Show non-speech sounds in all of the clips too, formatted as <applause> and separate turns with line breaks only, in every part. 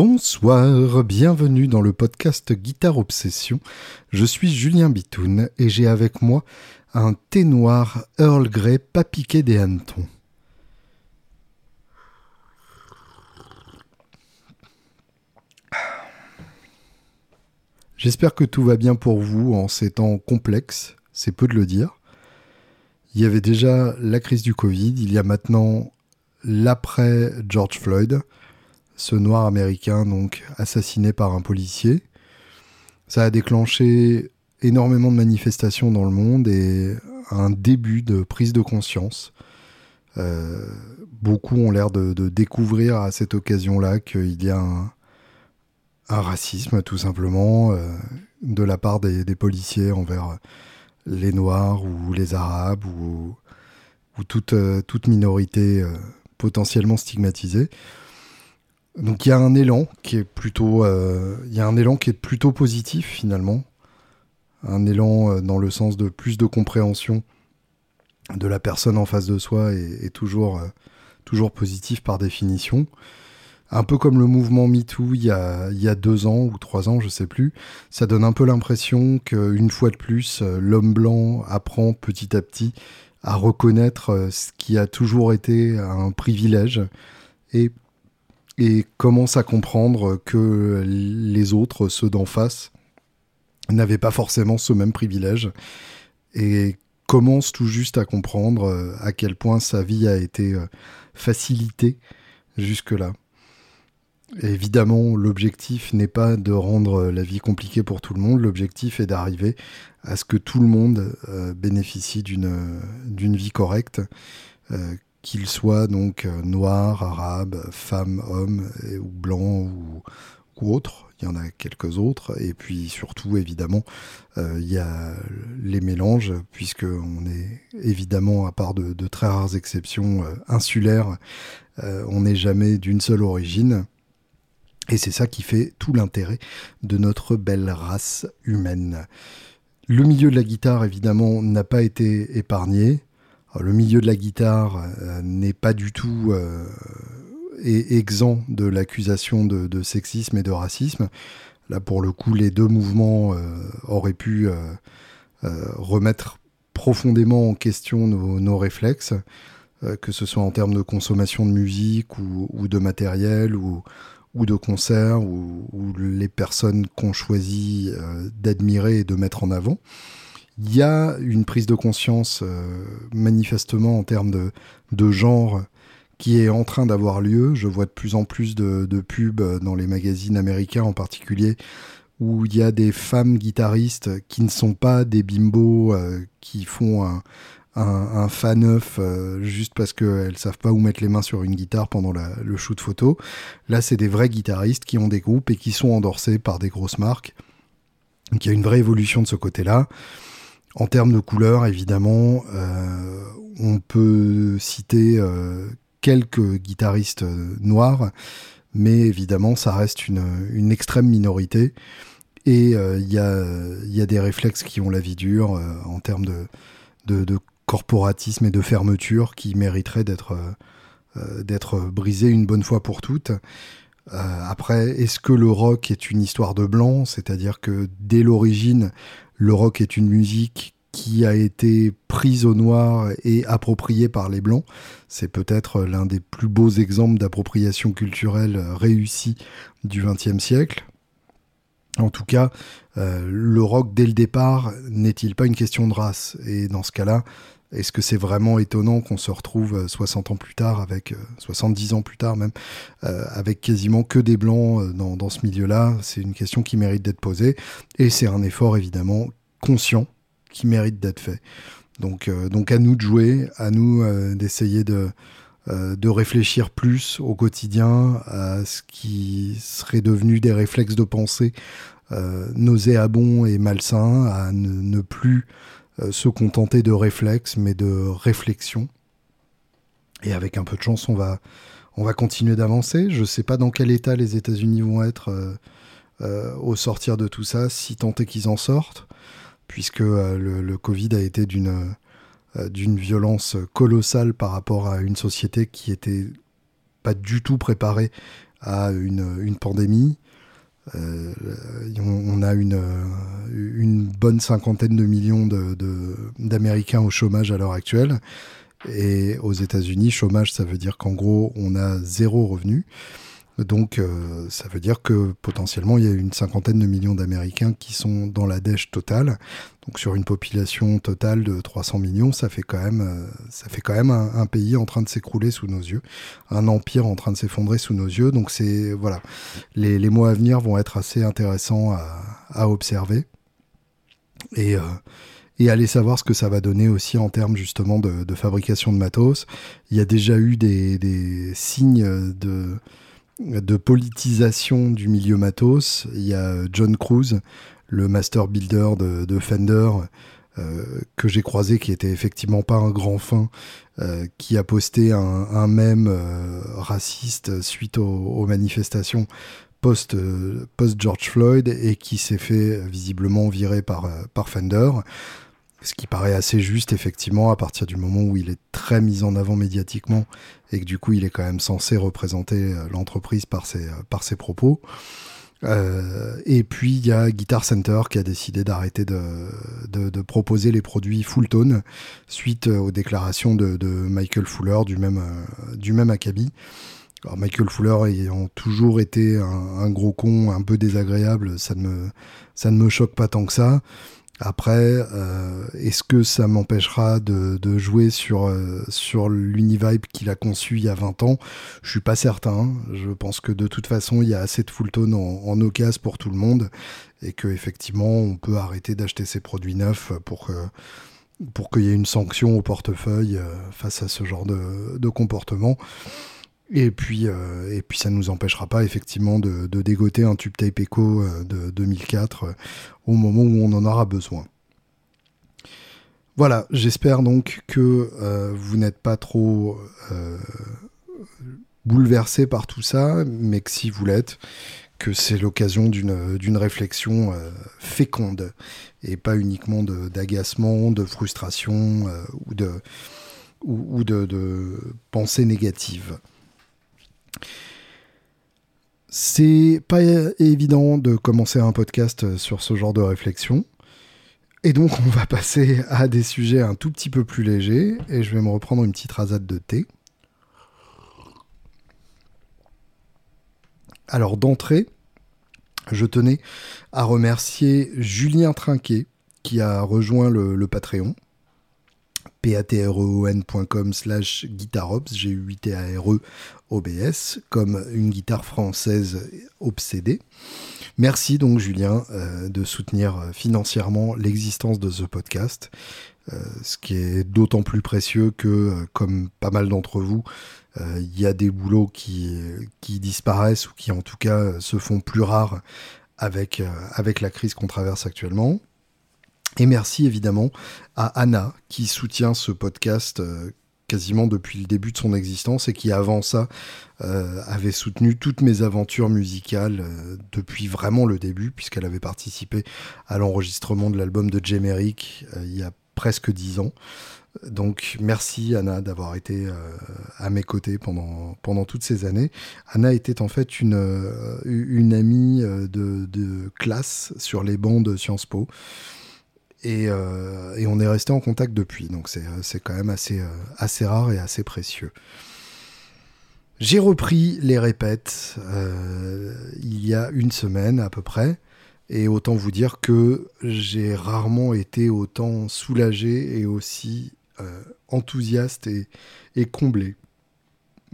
Bonsoir, bienvenue dans le podcast Guitare Obsession. Je suis Julien Bitoun et j'ai avec moi un thé noir Earl Grey pas piqué des hannetons. J'espère que tout va bien pour vous en ces temps complexes, c'est peu de le dire. Il y avait déjà la crise du Covid, il y a maintenant l'après George Floyd, ce noir américain donc assassiné par un policier. Ça a déclenché énormément de manifestations dans le monde et un début de prise de conscience. Euh, beaucoup ont l'air de, découvrir à cette occasion-là qu'il y a un, racisme tout simplement euh, de la part des, policiers envers les Noirs ou les Arabes ou, euh, toute minorité potentiellement stigmatisée. Donc il y a un élan qui est plutôt, euh, il y a un élan qui est plutôt positif finalement, un élan euh, dans le sens de plus de compréhension de la personne en face de soi est, toujours, euh, toujours positif par définition. Un peu comme le mouvement MeToo il y a, il y a deux ans ou trois ans, je sais plus, ça donne un peu l'impression qu'une fois de plus, l'homme blanc apprend petit à petit à reconnaître ce qui a toujours été un privilège et et commence à comprendre que les autres, ceux d'en face, n'avaient pas forcément ce même privilège et commence tout juste à comprendre euh, à quel point sa vie a été euh, facilitée jusque-là. Évidemment, l'objectif n'est pas de rendre la vie compliquée pour tout le monde, l'objectif est d'arriver à ce que tout le monde euh, bénéficie d'une vie correcte, qu'ils soient donc euh, noirs, arabes, femmes, hommes ou blancs ou, autres. Il y en a quelques autres. Et puis surtout, évidemment, euh, il y a les mélanges, puisqu'on est évidemment, à part de, très rares exceptions euh, insulaires, on n'est jamais d'une seule origine. Et c'est ça qui fait tout l'intérêt de notre belle race humaine. Le milieu de la guitare, évidemment, n'a pas été épargné le milieu de la guitare euh, n'est pas du tout euh, exempt de l'accusation de, sexisme et de racisme. Là, pour le coup, les deux mouvements euh, auraient pu remettre profondément en question nos, réflexes, que ce soit en termes de consommation de musique ou, de matériel ou, de concerts ou, les personnes qu'on choisit d'admirer et de mettre en avant. Il y a une prise de conscience euh, manifestement en termes de, de, genre qui est en train d'avoir lieu. Je vois de plus en plus de, pubs dans les magazines américains en particulier où il y a des femmes guitaristes qui ne sont pas des bimbos euh, qui font un, un, un fan neuf juste parce qu'elles savent pas où mettre les mains sur une guitare pendant le shoot photo. Là, c'est des vrais guitaristes qui ont des groupes et qui sont endorsés par des grosses marques. Donc il y a une vraie évolution de ce côté-là. En termes de couleurs, évidemment, euh, on peut citer euh, quelques guitaristes euh, noirs, mais évidemment, ça reste une, extrême minorité. Et il y, a, des réflexes qui ont la vie dure en termes de, corporatisme et de fermeture qui mériteraient d'être d'être brisés une bonne fois pour toutes. après, est-ce que le rock est une histoire de blanc? C'est-à-dire que dès l'origine, le rock est une musique qui a été prise au noir et appropriée par les blancs. C'est peut-être l'un des plus beaux exemples d'appropriation culturelle réussie du XXe siècle. En tout cas, euh, le rock dès le départ n'est-il pas une question de race? Et dans ce cas-là, est-ce que c'est vraiment étonnant qu'on se retrouve 60 ans plus tard, avec 70 euh, ans plus tard même, euh, avec quasiment que des blancs dans, dans ce milieu-là? C'est une question qui mérite d'être posée et c'est un effort évidemment conscient qui mérite d'être fait. Donc, euh, donc à nous de jouer, à nous d'essayer de, de réfléchir plus au quotidien à ce qui serait devenu des réflexes de pensée nauséabonds et malsains, à ne plus euh, se contenter de réflexes, mais de réflexion. Et avec un peu de chance, on va, on va continuer d'avancer. Je ne sais pas dans quel état les États-Unis vont être euh, euh, au sortir de tout ça, si tant est qu'ils en sortent, puisque le, Covid a été d'une d'une violence colossale par rapport à une société qui était pas du tout préparée à une, pandémie. on, a une, une bonne cinquantaine de millions d'Américains au chômage à l'heure actuelle. Et aux États-Unis, chômage, ça veut dire qu'en gros, on a zéro revenu. Donc, euh, ça veut dire que potentiellement, il y a une cinquantaine de millions d'Américains qui sont dans la dèche totale. Donc, sur une population totale de 300 millions, ça fait quand même, euh, ça fait quand même un, pays en train de s'écrouler sous nos yeux, un empire en train de s'effondrer sous nos yeux. Donc, c'est voilà, les, mois à venir vont être assez intéressants à, observer euh, et aller savoir ce que ça va donner aussi en termes justement de, fabrication de matos. Il y a déjà eu des signes de de politisation du milieu matos. Il y a John Cruz, le master builder de, Fender, euh, que j'ai croisé, qui était effectivement pas un grand fin, euh, qui a posté un, un mème euh, raciste suite aux, manifestations post, George Floyd et qui s'est fait visiblement virer par Fender. Ce qui paraît assez juste, effectivement, à partir du moment où il est très mis en avant médiatiquement et que du coup, il est quand même censé représenter euh, l'entreprise par ses, euh, par ses propos. Euh, et puis il y a Guitar Center qui a décidé d'arrêter de, de, proposer les produits full tone suite aux déclarations de, Michael Fuller du même, du même acabit. Alors Michael Fuller ayant toujours été un, un, gros con, un peu désagréable, ça ne me, ça ne me choque pas tant que ça. Après, euh, est-ce que ça m'empêchera de, jouer sur, euh, sur l'Univibe qu'il a conçu il y a 20 ans? Je suis pas certain. Je pense que de toute façon, il y a assez de full tone en, en occasion pour tout le monde et que effectivement, on peut arrêter d'acheter ses produits neufs pour pour qu'il y ait une sanction au portefeuille euh, face à ce genre de, de comportement. Et puis, euh, et puis ça ne nous empêchera pas effectivement de, dégoter un tube tape Echo euh, de 2004 euh, au moment où on en aura besoin. Voilà, j'espère donc que vous n'êtes pas trop bouleversé par tout ça, mais que si vous l'êtes, que c'est l'occasion d'une réflexion féconde et pas uniquement d'agacement, de, frustration ou de, ou, de, de pensée négative. C'est pas évident de commencer un podcast sur ce genre de réflexion. Et donc, on va passer à des sujets un tout petit peu plus légers. Et je vais me reprendre une petite rasade de thé. Alors, d'entrée, je tenais à remercier Julien Trinquet qui a rejoint le Patreon patreon.com slash guitarops, j'ai 8 t a r e OBS, comme une guitare française obsédée. Merci donc Julien euh, de soutenir financièrement l'existence de ce podcast, euh, ce qui est d'autant plus précieux que, euh, comme pas mal d'entre vous, il y a des boulots qui, qui disparaissent ou qui en tout cas se font plus rares avec, avec la crise qu'on traverse actuellement. Et merci évidemment à Anna qui soutient ce podcast euh, quasiment depuis le début de son existence et qui avant ça euh, avait soutenu toutes mes aventures musicales euh, depuis vraiment le début puisqu'elle avait participé à l'enregistrement de l'album de Jemerick il y a presque dix ans. Donc merci Anna d'avoir été à mes côtés pendant, pendant toutes ces années. Anna était en fait une, une amie de, de classe sur les bancs de Sciences Po. Euh, et, on est resté en contact depuis, donc c'est euh, quand même assez, euh, assez rare et assez précieux. J'ai repris les répètes il y a une semaine à peu près, et autant vous dire que j'ai rarement été autant soulagé et aussi enthousiaste et, et comblé.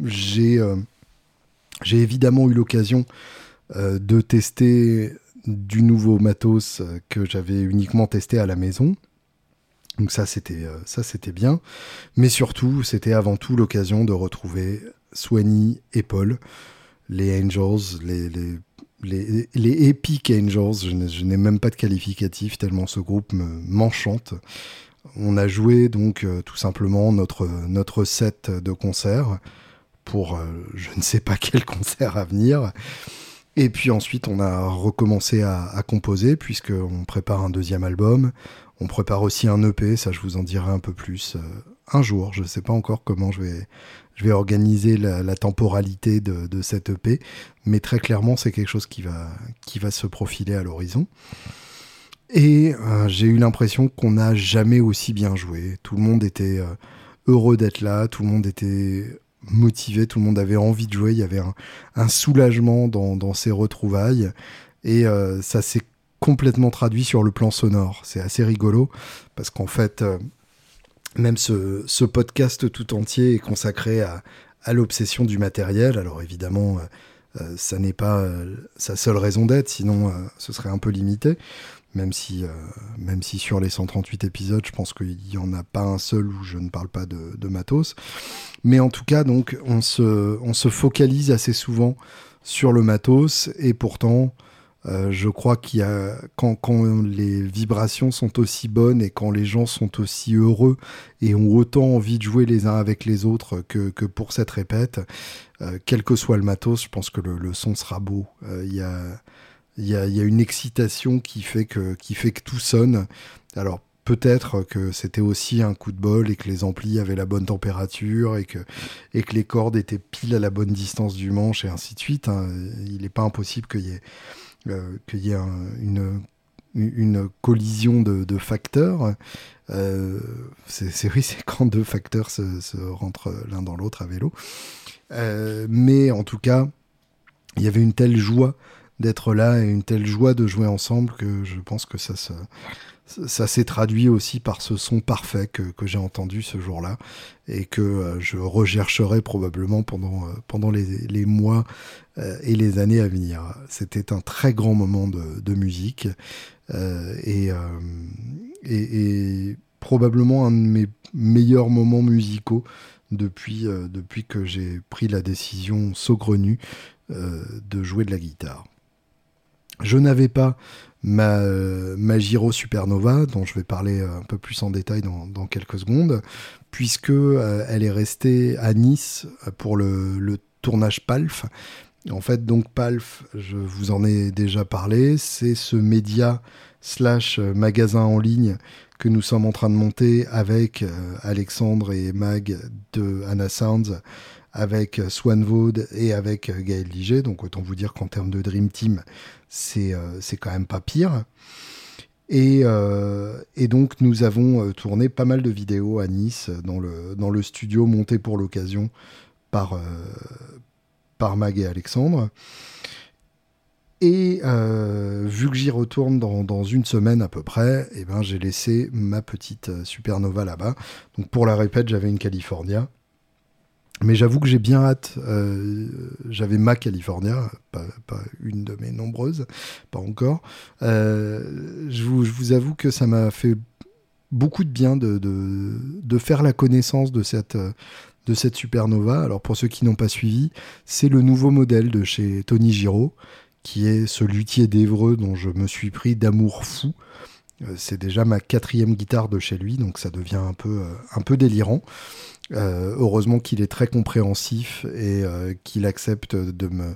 J'ai évidemment eu l'occasion de tester du nouveau matos euh, que j'avais uniquement testé à la maison. Donc ça c'était euh, ça c'était bien, mais surtout c'était avant tout l'occasion de retrouver Swanny et Paul, les Angels, les, les, les, Epic Angels. Je n'ai même pas de qualificatif tellement ce groupe m'enchante. On a joué donc euh, tout simplement notre notre set de concert pour je ne sais pas <laughs> quel concert à venir. Et puis ensuite, on a recommencé à, à composer, puisqu'on prépare un deuxième album. On prépare aussi un EP, ça je vous en dirai un peu plus euh, un jour. Je ne sais pas encore comment je vais, je vais organiser la, temporalité de, cette EP, mais très clairement, c'est quelque chose qui va, qui va se profiler à l'horizon. Et euh, j'ai eu l'impression qu'on n'a jamais aussi bien joué. Tout le monde était euh, heureux d'être là, tout le monde était motivé, tout le monde avait envie de jouer, il y avait un, soulagement dans, ces retrouvailles. Et euh, ça s'est complètement traduit sur le plan sonore. C'est assez rigolo parce qu'en fait, même ce, podcast tout entier est consacré à, l'obsession du matériel. Alors évidemment, ça n'est pas sa seule raison d'être, sinon ce serait un peu limité même si, euh, même si sur les 138 épisodes, je pense qu'il n'y en a pas un seul où je ne parle pas de, matos. Mais en tout cas, donc, on se, on se focalise assez souvent sur le matos, et pourtant, euh, je crois qu'il y a quand, quand, les vibrations sont aussi bonnes et quand les gens sont aussi heureux et ont autant envie de jouer les uns avec les autres que, que pour cette répète, euh, quel que soit le matos, je pense que le, le son sera beau. Il y a il y a, une excitation qui fait que, tout sonne. Alors peut-être que c'était aussi un coup de bol et que les amplis avaient la bonne température et que, les cordes étaient pile à la bonne distance du manche et ainsi de suite. Hein. Il n'est pas impossible qu'il y ait, euh, une, collision de, facteurs. Euh, c'est oui, c'est quand deux facteurs se, rentrent l'un dans l'autre à vélo. Euh, mais en tout cas, il y avait une telle joie d'être là et une telle joie de jouer ensemble que je pense que ça s'est traduit aussi par ce son parfait que, j'ai entendu ce jour-là et que euh, je rechercherai probablement pendant, euh, les, mois euh, et les années à venir. C'était un très grand moment de, musique et, et, probablement un de mes meilleurs moments musicaux depuis, depuis que j'ai pris la décision saugrenue de jouer de la guitare. Je n'avais pas ma, Giro Supernova, dont je vais parler un peu plus en détail dans, quelques secondes, puisque euh, elle est restée à Nice pour le, tournage PALF. En fait, donc PALF, je vous en ai déjà parlé, c'est ce média slash magasin en ligne que nous sommes en train de monter avec euh, Alexandre et Mag de Anna Sounds avec Swan Vaud et avec Gaël Liget. Donc autant vous dire qu'en termes de Dream Team, c'est euh, quand même pas pire. Et, euh, et, donc nous avons euh, tourné pas mal de vidéos à Nice dans le, dans le studio monté pour l'occasion par, par Mag et Alexandre. Et vu que j'y retourne dans, dans, une semaine à peu près, eh ben, j'ai laissé ma petite supernova là-bas. Donc pour la répète, j'avais une California. Mais j'avoue que j'ai bien hâte. Euh, j'avais ma California, pas, une de mes nombreuses, pas encore. Euh, je, vous, avoue que ça m'a fait beaucoup de bien de, faire la connaissance de cette, de cette supernova. Alors pour ceux qui n'ont pas suivi, c'est le nouveau modèle de chez Tony Giraud, qui est ce luthier d'Evreux dont je me suis pris d'amour fou. Euh, c'est déjà ma quatrième guitare de chez lui, donc ça devient un peu, un peu délirant. Euh, heureusement qu'il est très compréhensif et euh, qu'il accepte de me,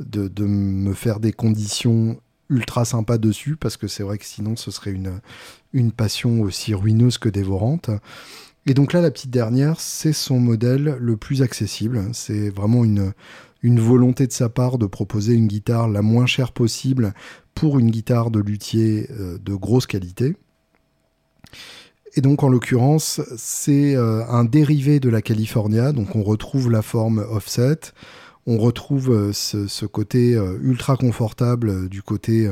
de, me faire des conditions ultra sympas dessus, parce que c'est vrai que sinon ce serait une, une passion aussi ruineuse que dévorante. Et donc là, la petite dernière, c'est son modèle le plus accessible. C'est vraiment une, une volonté de sa part de proposer une guitare la moins chère possible pour une guitare de luthier euh, de grosse qualité. Et donc en l'occurrence, c'est euh, un dérivé de la California, donc on retrouve la forme offset, on retrouve euh, ce, côté ultra confortable du côté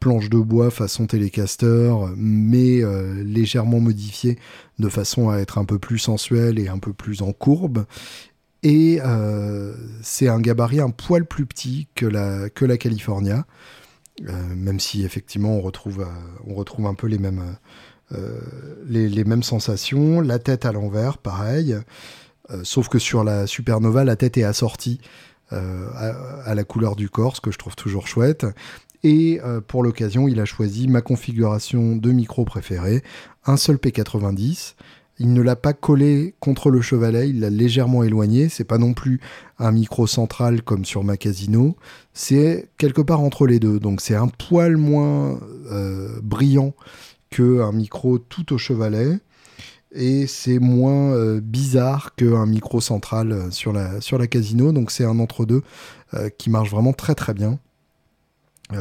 planche de bois façon télécaster, mais légèrement modifié de façon à être un peu plus sensuel et un peu plus en courbe. Et c'est un gabarit un poil plus petit que la California, même si effectivement on retrouve, retrouve un peu les mêmes euh, les, mêmes sensations, la tête à l'envers, pareil. Euh, sauf que sur la supernova, la tête est assortie euh, à, la couleur du corps, ce que je trouve toujours chouette. Et pour l'occasion, il a choisi ma configuration de micro préférée, un seul P90. Il ne l'a pas collé contre le chevalet, il l'a légèrement éloigné. C'est pas non plus un micro central comme sur ma Casino. C'est quelque part entre les deux. Donc c'est un poil moins brillant un micro tout au chevalet. et c'est moins bizarre qu'un micro central sur la, sur la Casino. Donc c'est un entre-deux qui marche vraiment très très bien.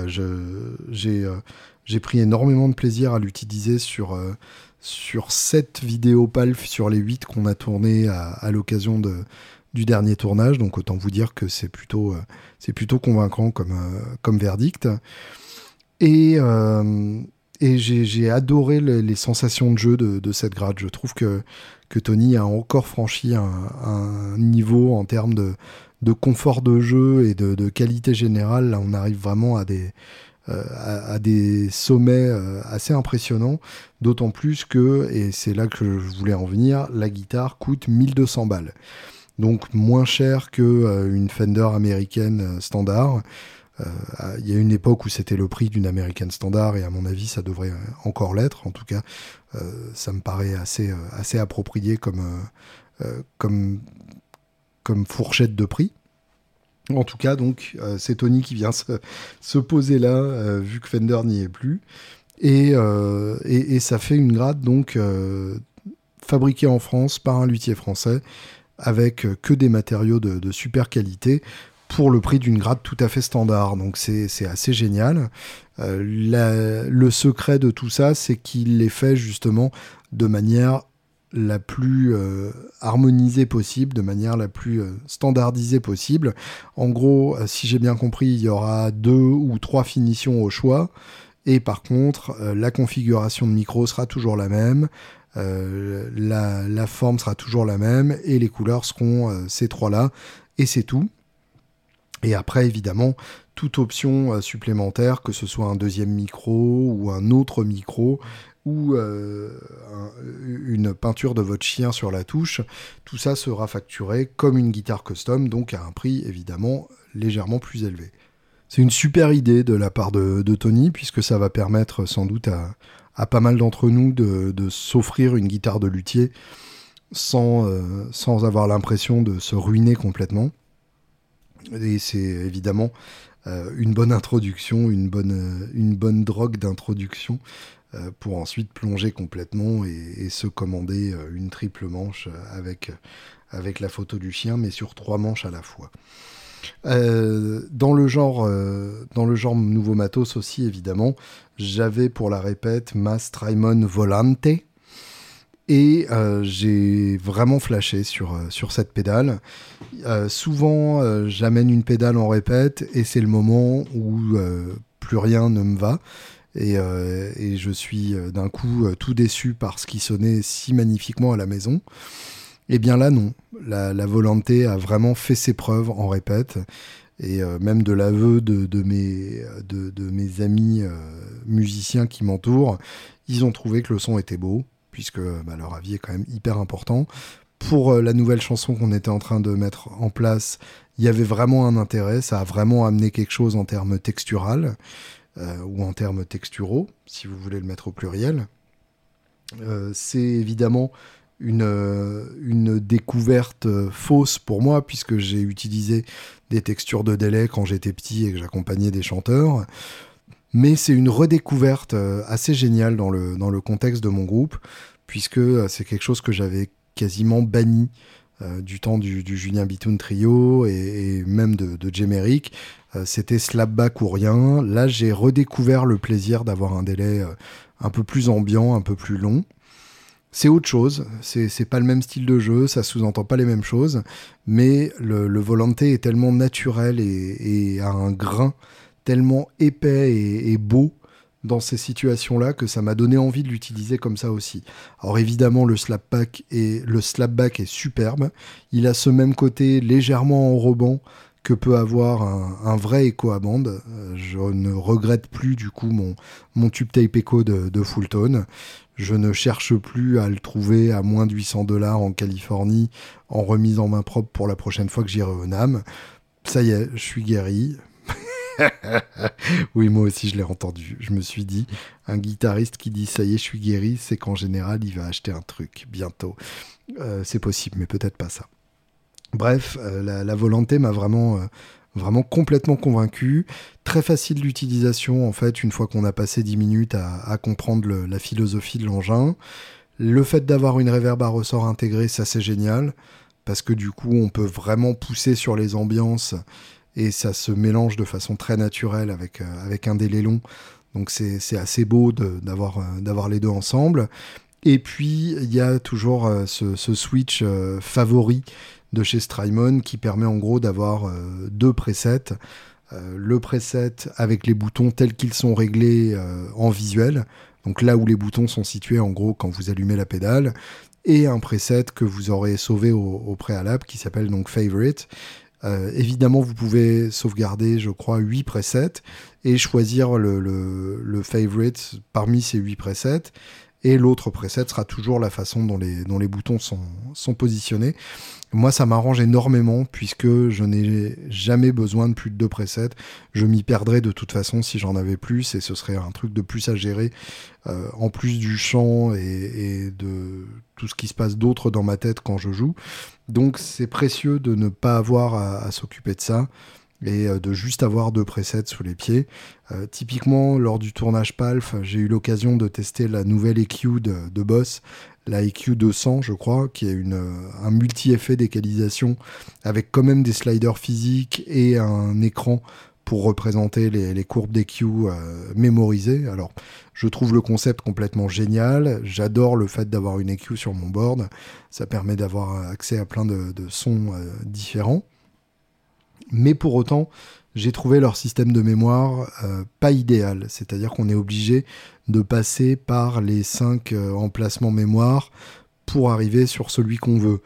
j'ai pris énormément de plaisir à l'utiliser sur, sur 7 vidéos PALF sur les 8 qu'on a tournées à, l'occasion de, du dernier tournage. Donc autant vous dire que c'est plutôt, euh, plutôt convaincant comme, euh, comme verdict. Et, euh, et j'ai adoré les, sensations de jeu de, cette grade. Je trouve que, que Tony a encore franchi un, niveau en termes de, de, confort de jeu et de, de, qualité générale. Là, on arrive vraiment à des, euh, à, des sommets euh, assez impressionnants, d'autant plus que, et c'est là que je voulais en venir, la guitare coûte 1200 balles. Donc moins cher qu'une euh, Fender américaine standard. Il y a une époque où c'était le prix d'une américaine standard et à mon avis ça devrait encore l'être. En tout cas, ça me paraît assez, assez approprié comme, comme fourchette de prix. En tout cas, donc, euh, c'est Tony qui vient <laughs> se, poser là, euh, vu que Fender n'y est plus. Euh, et, et, ça fait une grade, donc, fabriquée en France par un luthier français, avec que des matériaux de, super qualité, pour le prix d'une grade tout à fait standard. Donc, c'est assez génial. le secret de tout ça, c'est qu'il est fait justement de manière la plus euh, harmonisée possible, de manière la plus euh, standardisée possible. En gros, euh, si j'ai bien compris, il y aura deux ou trois finitions au choix. Et par contre, la configuration de micro sera toujours la même. La, la, forme sera toujours la même et les couleurs seront ces trois-là et c'est tout. Et après, évidemment, toute option supplémentaire, que ce soit un deuxième micro ou un autre micro, ou euh, une peinture de votre chien sur la touche, tout ça sera facturé comme une guitare custom, donc à un prix évidemment légèrement plus élevé. C'est une super idée de la part de, Tony, puisque ça va permettre sans doute à, pas mal d'entre nous de, s'offrir une guitare de luthier sans, euh, sans avoir l'impression de se ruiner complètement. Et c'est évidemment euh, une bonne introduction, une bonne, drogue d'introduction pour ensuite plonger complètement et, se commander euh, une triple manche euh, avec, avec la photo du chien, mais sur trois manches à la fois. dans, le genre, dans le genre nouveau matos aussi, évidemment, j'avais pour la répète ma Strymon Volante. Et j'ai vraiment flashé sur, sur cette pédale. souvent, j'amène une pédale en répète et c'est le moment où plus rien ne me va. Euh, et, je suis euh, d'un coup euh, tout déçu par ce qui sonnait si magnifiquement à la maison. Eh bien là, non. La, volonté a vraiment fait ses preuves en répète. Et même de l'aveu de, mes, de, mes amis musiciens qui m'entourent, ils ont trouvé que le son était beau, puisque bah, leur avis est quand même hyper important. Pour la nouvelle chanson qu'on était en train de mettre en place, il y avait vraiment un intérêt, ça a vraiment amené quelque chose en termes textural. Euh, ou en termes texturaux, si vous voulez le mettre au pluriel. Euh, c'est évidemment une, euh, une, découverte fausse pour moi, puisque j'ai utilisé des textures de délai quand j'étais petit et que j'accompagnais des chanteurs. Mais c'est une redécouverte assez géniale dans le, dans le contexte de mon groupe, puisque c'est quelque chose que j'avais quasiment banni du temps du, Julien Bitoun Trio et, même de, de Jemeric. Euh, c'était slapback ou rien. Là, j'ai redécouvert le plaisir d'avoir un délai euh, un peu plus ambiant, un peu plus long. C'est autre chose, c'est pas le même style de jeu, ça sous-entend pas les mêmes choses, mais le, le volanté est tellement naturel et, a un grain tellement épais et, beau dans ces situations-là que ça m'a donné envie de l'utiliser comme ça aussi. Alors évidemment, le slapback est, le est superbe. Il a ce même côté légèrement enrobant que peut avoir un, vrai écho à bande. Euh, je ne regrette plus du coup mon, mon tube tape echo de, de Fulltone. Je ne cherche plus à le trouver à moins de 800 dollars en Californie en remise en main propre pour la prochaine fois que j'irai au NAM. Ça y est, je suis guéri. <laughs> oui, moi aussi je l'ai entendu. Je me suis dit, un guitariste qui dit ça y est, je suis guéri, c'est qu'en général il va acheter un truc bientôt. Euh, c'est possible, mais peut-être pas ça. Bref, euh, la, volonté m'a vraiment, euh, vraiment complètement convaincu. Très facile d'utilisation, en fait, une fois qu'on a passé 10 minutes à, comprendre la philosophie de l'engin. Le fait d'avoir une reverb à ressort intégrée, ça c'est génial, parce que du coup on peut vraiment pousser sur les ambiances et ça se mélange de façon très naturelle avec, euh, un délai long. Donc c'est assez beau d'avoir d'avoir les deux ensemble. Et puis il y a toujours ce, ce switch favori de chez Strymon qui permet en gros d'avoir deux presets euh, le preset avec les boutons tels qu'ils sont réglés euh, en visuel, donc là où les boutons sont situés en gros quand vous allumez la pédale, et un preset que vous aurez sauvé au, préalable qui s'appelle donc Favorite. Euh, évidemment, vous pouvez sauvegarder, je crois, 8 presets et choisir le, favorite parmi ces 8 presets. Et l'autre preset sera toujours la façon dont les, boutons sont positionnés. Moi, ça m'arrange énormément puisque je n'ai jamais besoin de plus de deux presets. Je m'y perdrais de toute façon si j'en avais plus et ce serait un truc de plus à gérer euh, en plus du chant et, de tout ce qui se passe d'autre dans ma tête quand je joue. Donc, c'est précieux de ne pas avoir à, s'occuper de ça et euh, de juste avoir deux presets sous les pieds. Euh, typiquement, lors du tournage PALF, j'ai eu l'occasion de tester la nouvelle EQ de, Boss la EQ 200, je crois, qui est une, un multi-effet d'équalisation avec quand même des sliders physiques et un écran pour représenter les, courbes d'EQ euh, mémorisées. Alors, je trouve le concept complètement génial. J'adore le fait d'avoir une EQ sur mon board. Ça permet d'avoir accès à plein de, sons euh, différents. Mais pour autant, j'ai trouvé leur système de mémoire euh, pas idéal. C'est-à-dire qu'on est obligé de passer par les cinq euh, emplacements mémoire pour arriver sur celui qu'on veut.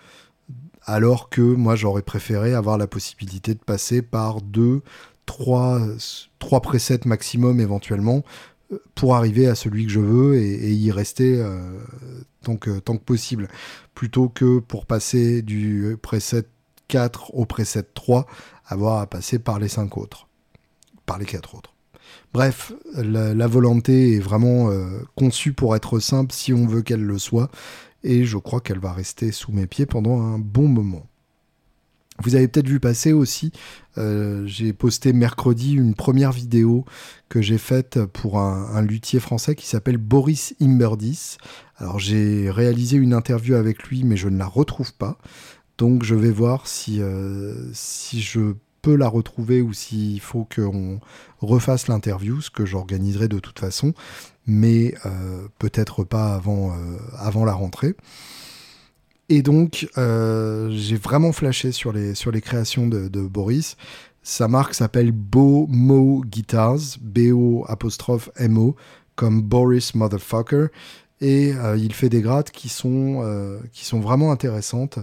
Alors que moi j'aurais préféré avoir la possibilité de passer par deux, trois, trois presets maximum éventuellement euh, pour arriver à celui que je veux et, y rester tant, que, tant que possible. Plutôt que pour passer du preset 4 au preset 3 avoir à passer par les cinq autres, par les quatre autres. Bref, la, volonté est vraiment euh, conçue pour être simple si on veut qu'elle le soit, et je crois qu'elle va rester sous mes pieds pendant un bon moment. Vous avez peut-être vu passer aussi, euh, j'ai posté mercredi une première vidéo que j'ai faite pour un, un, luthier français qui s'appelle Boris Imberdis. Alors j'ai réalisé une interview avec lui, mais je ne la retrouve pas. Donc je vais voir si, euh, si je peux la retrouver ou s'il faut qu'on refasse l'interview, ce que j'organiserai de toute façon, mais euh, peut-être pas avant, euh, avant la rentrée. Et donc, j'ai vraiment flashé sur les, sur les créations de, Boris. Sa marque s'appelle Bo-Mo Guitars, B-O apostrophe M-O, comme Boris Motherfucker. Et il fait des grattes qui sont, qui sont vraiment intéressantes.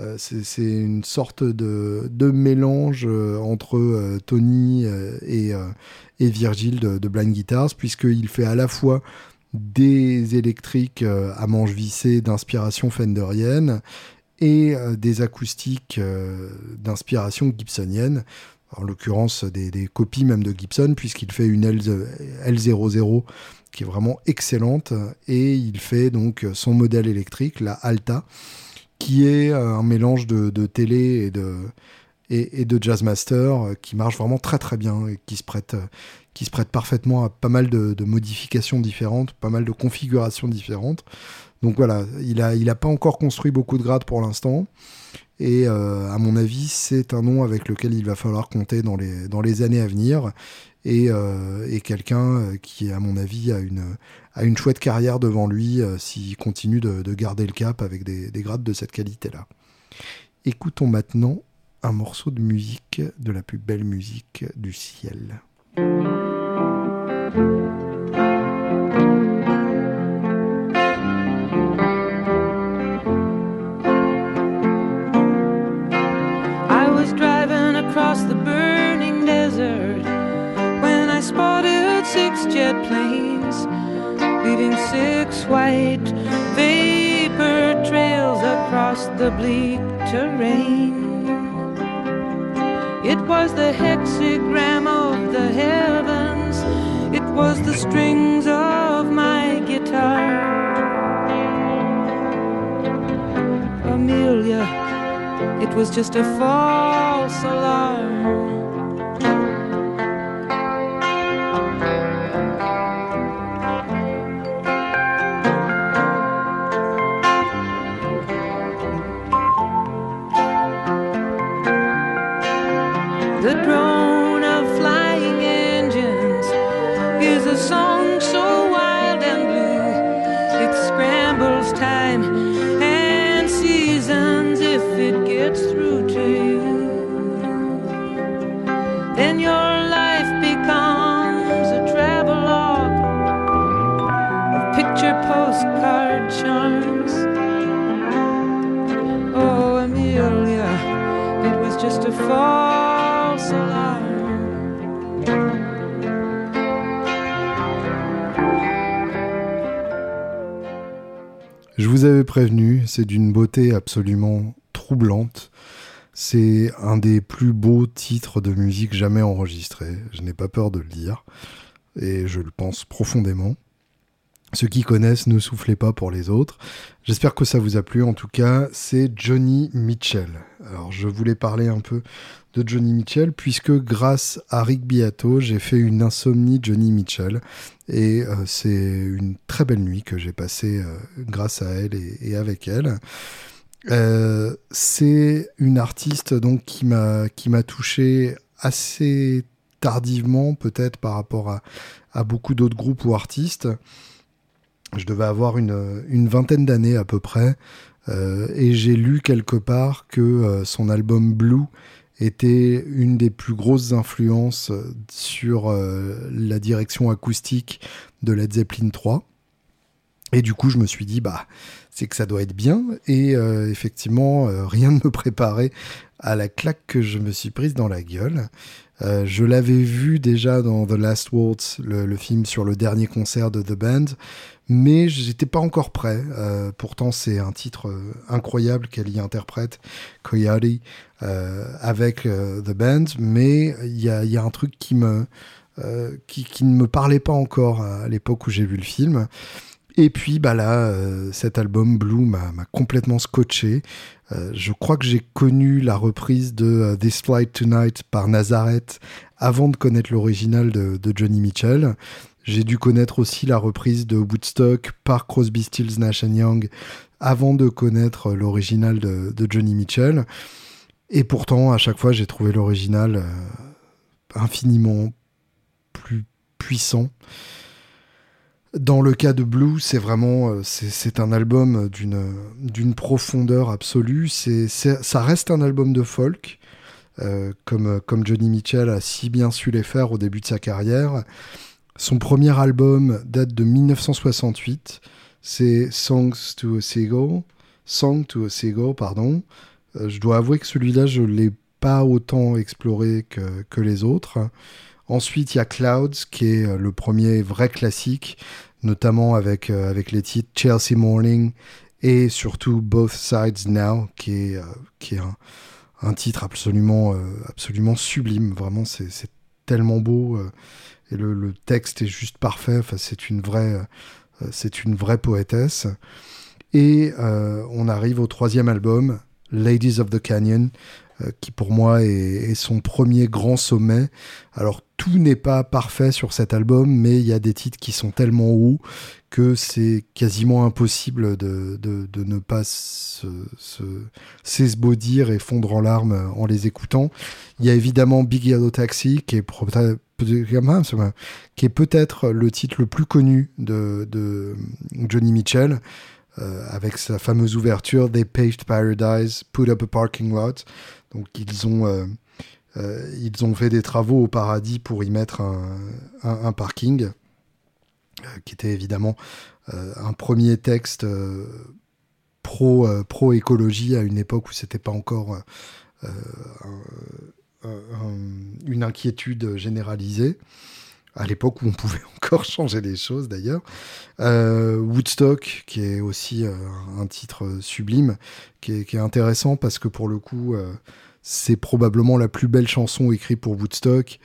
Euh, c'est une sorte de, mélange euh, entre euh, Tony et, et Virgil de, de Blind Guitars, puisqu'il fait à la fois des électriques à manches vissées d'inspiration fenderienne et des acoustiques d'inspiration gibsonienne, en l'occurrence des, copies même de Gibson, puisqu'il fait une L, L00 qui est vraiment excellente, et il fait donc son modèle électrique, la Alta, qui est euh, un mélange de, télé et de, et, de jazz master euh, qui marche vraiment très très bien et qui se prête, euh, parfaitement à pas mal de, modifications différentes, pas mal de configurations différentes. Donc voilà, il a, il a pas encore construit beaucoup de grades pour l'instant. Et à mon avis, c'est un nom avec lequel il va falloir compter dans les années à venir. Et, et quelqu'un qui, à mon avis, a une, a une chouette carrière devant lui euh, s'il continue de, garder le cap avec des, grades de cette qualité-là. Écoutons maintenant un morceau de musique, de la plus belle musique du ciel. Planes. leaving six white vapor trails across the bleak terrain. It was the hexagram of the heavens, it was the strings of my guitar. Amelia, it was just a false alarm. C'est d'une beauté absolument troublante. C'est un des plus beaux titres de musique jamais enregistrés. Je n'ai pas peur de le dire. Et je le pense profondément. Ceux qui connaissent, ne soufflez pas pour les autres. J'espère que ça vous a plu. En tout cas, c'est Johnny Mitchell. Alors, je voulais parler un peu de Johnny Mitchell, puisque grâce à Rick Beato, j'ai fait une insomnie Johnny Mitchell. Et euh, c'est une très belle nuit que j'ai passée euh, grâce à elle et, avec elle. Euh, c'est une artiste donc qui m'a qui m'a touché assez tardivement peut-être par rapport à beaucoup d'autres groupes ou artistes. Je devais avoir une, vingtaine d'années à peu près euh, et j'ai lu quelque part que euh, son album Blue était une des plus grosses influences sur euh, la direction acoustique de Led Zeppelin 3. Et du coup, je me suis dit, bah, c'est que ça doit être bien. Et euh, effectivement, euh, <laughs> rien ne me préparait à la claque que je me suis prise dans la gueule. Euh, je l'avais vu déjà dans The Last Waltz, le, film sur le dernier concert de The Band, mais j'étais pas encore prêt. Pourtant, c'est un titre incroyable qu'elle y interprète, Coyote, avec The Band, mais il y a, un truc qui me qui, ne me parlait pas encore à l'époque où j'ai vu le film. Et puis bah là, euh, cet album Blue m'a complètement scotché. Euh, je crois que j'ai connu la reprise de uh, This Flight Tonight par Nazareth avant de connaître l'original de, Johnny Mitchell. J'ai dû connaître aussi la reprise de Woodstock par Crosby, Stills, Nash Young avant de connaître l'original de, Johnny Mitchell. Et pourtant, à chaque fois, j'ai trouvé l'original euh, infiniment plus puissant. Dans le cas de Blue, c'est vraiment euh, c'est un album d'une d'une profondeur absolue. C'est ça reste un album de folk, euh, comme comme Johnny Mitchell a si bien su les faire au début de sa carrière. Son premier album date de 1968. C'est Songs to a Seagull, Song to a Seagull, pardon. Euh, je dois avouer que celui-là, je l'ai pas autant exploré que, que les autres. Ensuite, il y a Clouds, qui est le premier vrai classique, notamment avec, euh, avec les titres Chelsea Morning et surtout Both Sides Now, qui est, euh, qui est un, un, titre absolument, euh, absolument sublime. Vraiment, c'est tellement beau et le, le, texte est juste parfait. Enfin, c'est une vraie, c'est une vraie poétesse. Et on arrive au troisième album, Ladies of the Canyon, qui pour moi est, son premier grand sommet. Alors tout n'est pas parfait sur cet album, mais il y a des titres qui sont tellement hauts que c'est quasiment impossible de, de, de ne pas se, se, s'esbaudir et fondre en larmes en les écoutant. Il y a évidemment Big Yellow Taxi, qui est qui est peut-être le titre le plus connu de, de Johnny Mitchell, euh, avec sa fameuse ouverture They paved paradise, put up a parking lot. Donc ils ont, euh, euh, ils ont fait des travaux au paradis pour y mettre un, un, parking, qui était évidemment un premier texte pro, pro écologie à une époque où c'était pas encore un, une inquiétude généralisée à l'époque où on pouvait <laughs> encore changer les choses d'ailleurs. Euh, Woodstock, qui est aussi euh, un titre sublime, qui est, intéressant parce que pour le coup, euh, c'est probablement la plus belle chanson écrite pour Woodstock.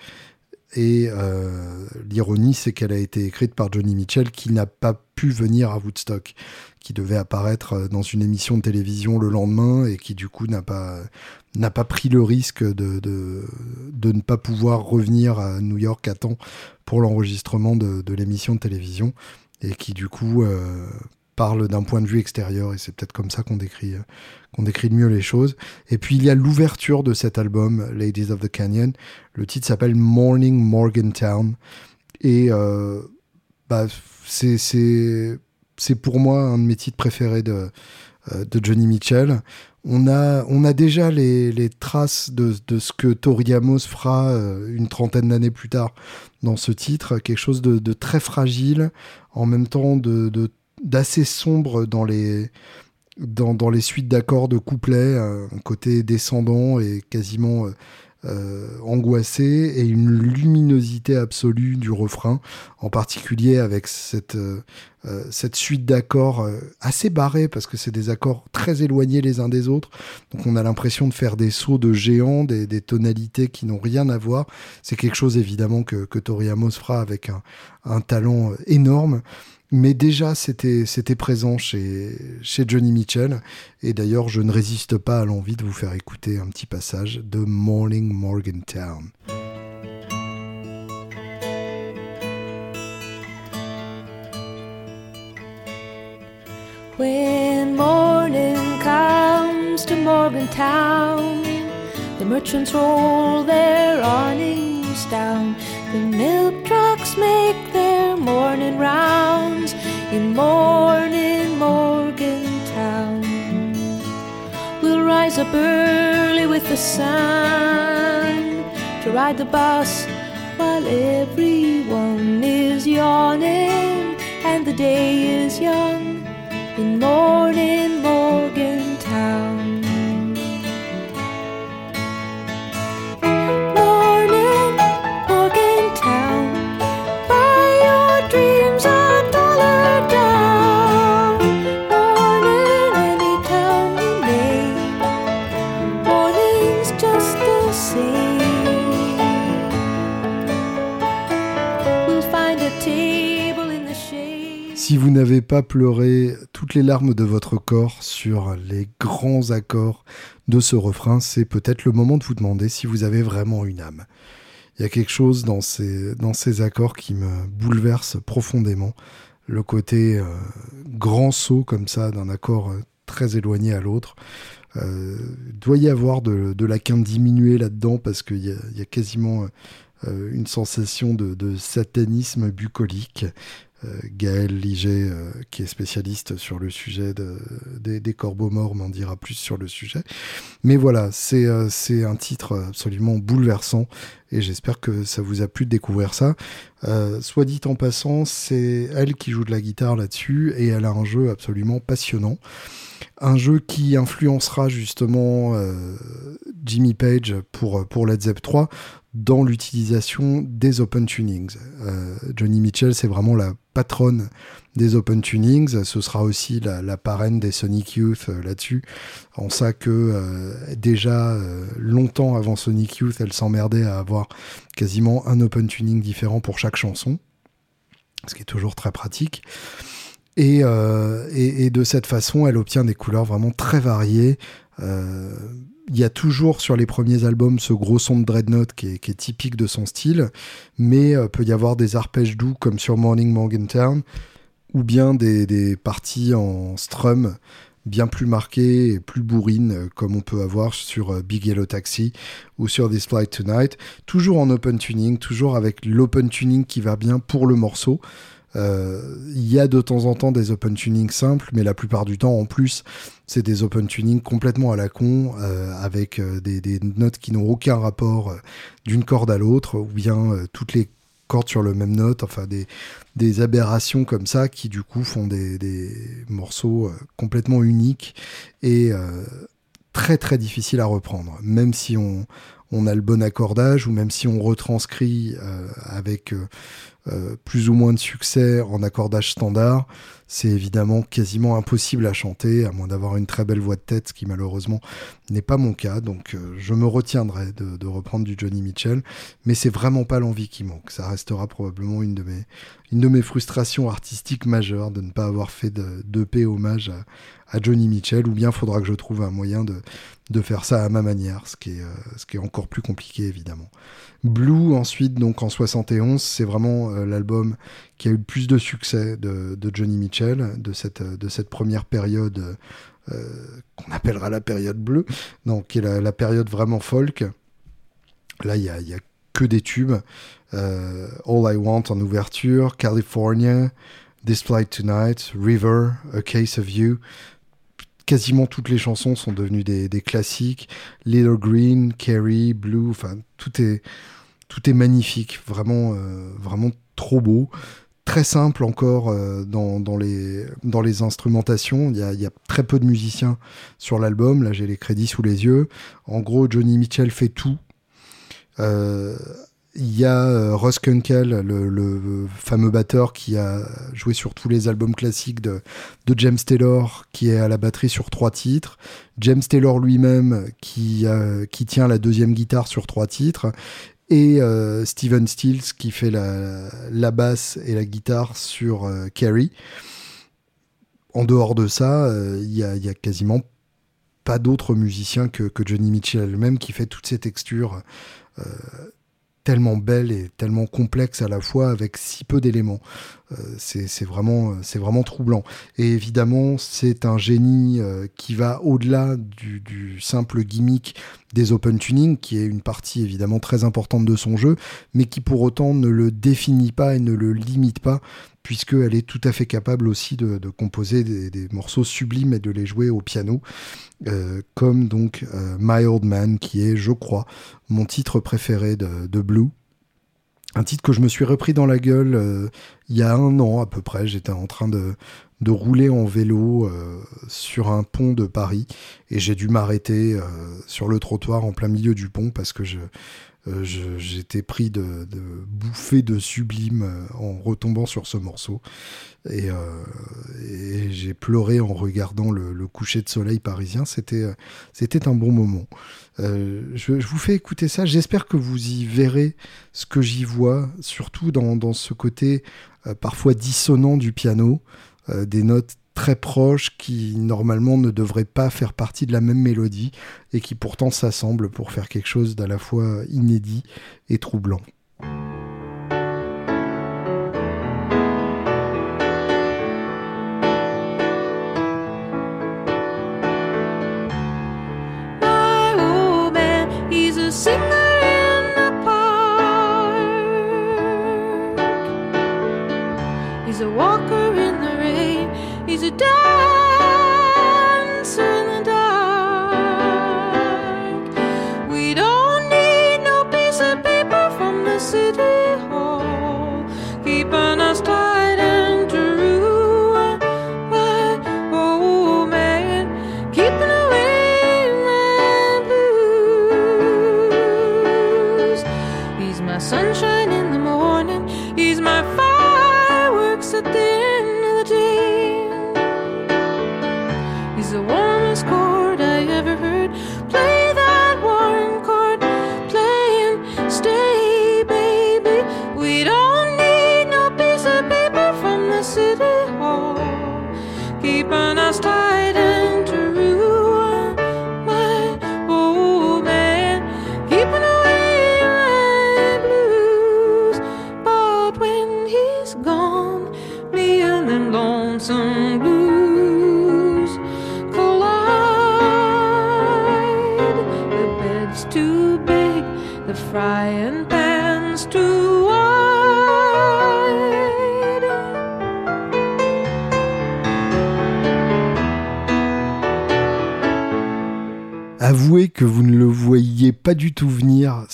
Et euh, l'ironie, c'est qu'elle a été écrite par Johnny Mitchell, qui n'a pas pu venir à Woodstock, qui devait apparaître dans une émission de télévision le lendemain et qui du coup n'a pas n'a pas pris le risque de, de, de, ne pas pouvoir revenir à New York à temps pour l'enregistrement de, de l'émission de télévision et qui du coup euh, parle d'un point de vue extérieur et c'est peut-être comme ça qu'on décrit qu'on décrit mieux les choses. Et puis il y a l'ouverture de cet album Ladies of the Canyon. Le titre s'appelle Morning Morgantown et euh, bah, c'est c'est pour moi un de mes titres préférés de, euh, Johnny Mitchell. On a, déjà les, traces de, ce que Tori Amos fera euh, une trentaine d'années plus tard dans ce titre, quelque chose de, très fragile, en même temps d'assez sombre dans les, dans, dans les suites d'accords de couplets, un côté descendant et quasiment euh, angoissé et une luminosité absolue du refrain, en particulier avec cette, euh, euh, cette suite d'accords assez barrés parce que c'est des accords très éloignés les uns des autres. Donc on a l'impression de faire des sauts de géants, des, des tonalités qui n'ont rien à voir. C'est quelque chose évidemment que, que Tori Amos fera avec un, un talent énorme mais déjà c'était c'était présent chez chez Johnny Mitchell et d'ailleurs je ne résiste pas à l'envie de vous faire écouter un petit passage de Morning Morgantown.
When morning comes to Morgantown, the merchants roll their awnings down. The milk trucks make their morning rounds in morning Morgantown. We'll rise up early with the sun to ride the bus while everyone is yawning and the day is young in morning Morgantown.
Si vous n'avez pas pleuré toutes les larmes de votre corps sur les grands accords de ce refrain, c'est peut-être le moment de vous demander si vous avez vraiment une âme. Il y a quelque chose dans ces, dans ces accords qui me bouleverse profondément. Le côté euh, grand saut comme ça d'un accord euh, très éloigné à l'autre. Euh, doit y avoir de, la quinte diminuée là-dedans parce qu'il y, a quasiment une sensation de, satanisme bucolique. Euh, Gaël Liget, euh, qui est spécialiste sur le sujet des, corbeaux morts, m'en dira plus sur le sujet. Mais voilà, c'est euh, un titre absolument bouleversant et j'espère que ça vous a plu de découvrir ça. soit dit en passant, c'est elle qui joue de la guitare là-dessus et elle a un jeu absolument passionnant. Un jeu qui influencera justement Jimmy Page pour, pour Led Zepp 3 dans l'utilisation des open tunings. Euh, Johnny Mitchell, c'est vraiment la patronne des open tunings. Ce sera aussi la, parraine des Sonic Youth euh, là-dessus. En ça que euh, déjà longtemps avant Sonic Youth, elle s'emmerdait à avoir quasiment un open tuning différent pour chaque chanson, ce qui est toujours très pratique. Et de cette façon, elle obtient des couleurs vraiment très variées il y a toujours sur les premiers albums ce gros son de Dreadnought qui est, typique de son style, mais euh, peut y avoir des arpèges doux comme sur Morning Morgantown, ou bien des, parties en strum bien plus marquées et plus bourrines euh, comme on peut avoir sur euh, Big Yellow Taxi ou sur This Flight Tonight, toujours en open tuning, toujours avec l'open tuning qui va bien pour le morceau. Il y a de temps en temps des open tuning simples, mais la plupart du temps, en plus, c'est des open tuning complètement à la con, euh, avec euh, des, notes qui n'ont aucun rapport euh, d'une corde à l'autre, ou bien toutes les cordes sur le même note, enfin des, aberrations comme ça qui du coup font des morceaux complètement uniques et très très difficiles à reprendre, même si on, on a le bon accordage ou même si on retranscrit avec plus ou moins de succès en accordage standard, c'est évidemment quasiment impossible à chanter, à moins d'avoir une très belle voix de tête, ce qui malheureusement n'est pas mon cas. Donc euh, je me retiendrai de, reprendre du Johnny Mitchell, mais c'est vraiment pas l'envie qui manque. Ça restera probablement une de mes, une de mes frustrations artistiques majeures de ne pas avoir fait de, paix hommage à, Johnny Mitchell, ou bien faudra que je trouve un moyen de, de faire ça à ma manière, ce qui est, euh, ce qui est encore plus compliqué évidemment. Blue ensuite, donc en 71, c'est vraiment euh, l'album qui a eu le plus de succès de, Johnny Mitchell, de cette, de cette première période euh, qu'on appellera la période bleue, donc qui est la, période vraiment folk. Là, il y a, y a, que des tubes. All I Want en ouverture, California, This Flight Tonight, River, A Case of You. Quasiment toutes les chansons sont devenues des, classiques. Little Green, Carrie, Blue, enfin tout est magnifique, vraiment euh, vraiment trop beau. Très simple encore euh, dans, les, instrumentations. Il y, a, il y a très peu de musiciens sur l'album. Là, j'ai les crédits sous les yeux. En gros, Johnny Mitchell fait tout. Euh, il y a euh, Russ Kunkel, le, fameux batteur qui a joué sur tous les albums classiques de, de, James Taylor, qui est à la batterie sur trois titres. James Taylor lui-même qui, euh, qui tient la deuxième guitare sur trois titres. Et euh, Steven Stills qui fait la, la, basse et la guitare sur euh, Carrie. En dehors de ça, euh, il y, a, y, a, quasiment pas d'autres musiciens que, que, Johnny Mitchell elle-même qui fait toutes ces textures tellement belle et tellement complexe à la fois avec si peu d'éléments. Euh, c'est vraiment, c'est vraiment troublant. Et évidemment, c'est un génie euh, qui va au-delà du, du, simple gimmick des open tuning, qui est une partie évidemment très importante de son jeu, mais qui pour autant ne le définit pas et ne le limite pas puisqu'elle est tout à fait capable aussi de, composer des, morceaux sublimes et de les jouer au piano, euh, comme donc euh, My Old Man, qui est, je crois, mon titre préféré de, Blue. Un titre que je me suis repris dans la gueule euh, il y a un an à peu près. J'étais en train de, rouler en vélo sur un pont de Paris et j'ai dû m'arrêter sur le trottoir en plein milieu du pont parce que je, euh, j'étais pris de, bouffées de sublime euh, en retombant sur ce morceau. Et, euh, j'ai pleuré en regardant le, coucher de soleil parisien. C'était, un bon moment. Je, vous fais écouter ça. J'espère que vous y verrez ce que j'y vois, surtout dans, dans ce côté parfois dissonant du piano, des notes très proches qui normalement ne devraient pas faire partie de la même mélodie et qui pourtant s'assemblent pour faire quelque chose d'à la fois inédit et troublant.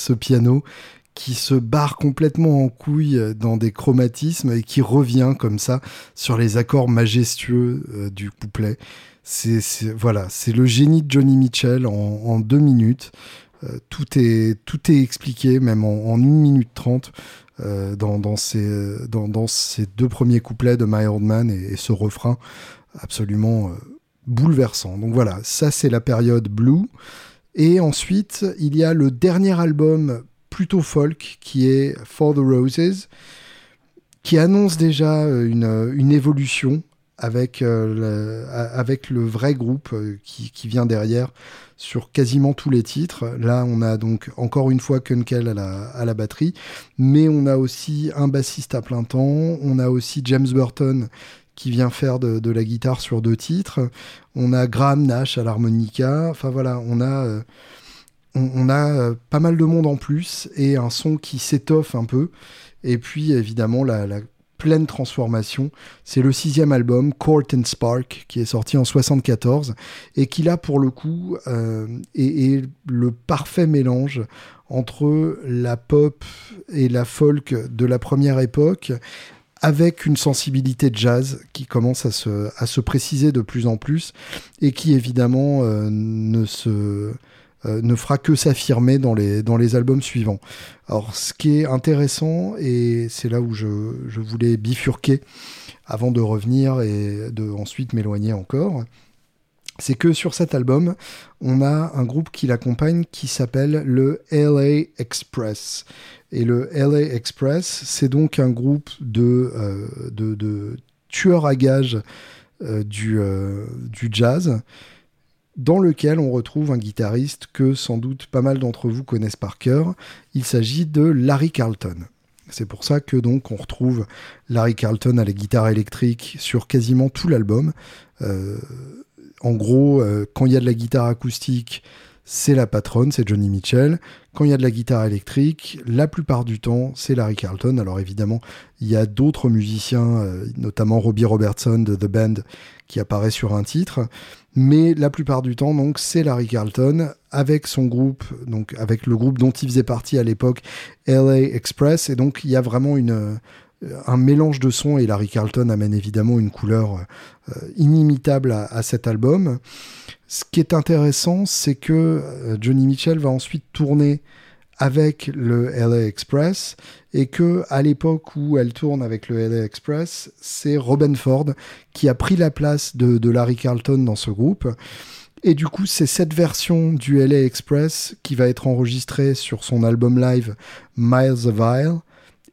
Ce piano qui se barre complètement en couille dans des chromatismes et qui revient comme ça sur les accords majestueux euh, du couplet. C'est voilà, c'est le génie de Johnny Mitchell en, deux minutes. Euh, tout est tout est expliqué, même en, une minute trente. Euh, dans, dans, ces, dans, ces deux premiers couplets de My Old Man et, et ce refrain absolument euh, bouleversant. Donc voilà, ça c'est la période Blue. Et ensuite, il y a le dernier album plutôt folk qui est For the Roses, qui annonce déjà une, une évolution avec, euh, le, avec le vrai groupe qui, qui, vient derrière sur quasiment tous les titres. Là, on a donc encore une fois Kunkel à la, à la batterie, mais on a aussi un bassiste à plein temps, on a aussi James Burton qui vient faire de, la guitare sur deux titres, on a Graham Nash à l'harmonica, enfin voilà, on a... Euh, on, euh, pas mal de monde en plus et un son qui s'étoffe un peu. Et puis évidemment la, pleine transformation. C'est le sixième album, Court and Spark, qui est sorti en 74 et qui là pour le coup euh, est le parfait mélange entre la pop et la folk de la première époque avec une sensibilité jazz qui commence à se, à se préciser de plus en plus et qui évidemment euh, ne se euh, ne fera que s'affirmer dans les, dans les albums suivants. Alors ce qui est intéressant, et c'est là où je, je voulais bifurquer avant de revenir et de ensuite m'éloigner encore, c'est que sur cet album, on a un groupe qui l'accompagne qui s'appelle le LA Express. Et le LA Express, c'est donc un groupe de, euh, tueurs à gages euh, du, euh, du jazz dans lequel on retrouve un guitariste que sans doute pas mal d'entre vous connaissent par cœur. Il s'agit de Larry Carlton. C'est pour ça que donc on retrouve Larry Carlton à la guitare électrique sur quasiment tout l'album. En gros, euh, quand il y a de la guitare acoustique, c'est la patronne, c'est Johnny Mitchell. Quand il y a de la guitare électrique, la plupart du temps, c'est Larry Carlton. Alors évidemment, il y a d'autres musiciens, euh, notamment Robbie Robertson de The Band, qui apparaît sur un titre. Mais la plupart du temps, donc, c'est Larry Carlton avec son groupe, donc avec le groupe dont il faisait partie à l'époque, LA Express. Et donc, il y a vraiment une, un mélange de sons et Larry Carlton amène évidemment une couleur euh, inimitable à, à, cet album. Ce qui est intéressant, c'est que euh, Johnny Mitchell va ensuite tourner avec le LA Express et que à l'époque où elle tourne avec le LA Express, c'est Robin Ford qui a pris la place de, de Larry Carlton dans ce groupe. Et du coup, c'est cette version du LA Express qui va être enregistrée sur son album live Miles of Isle.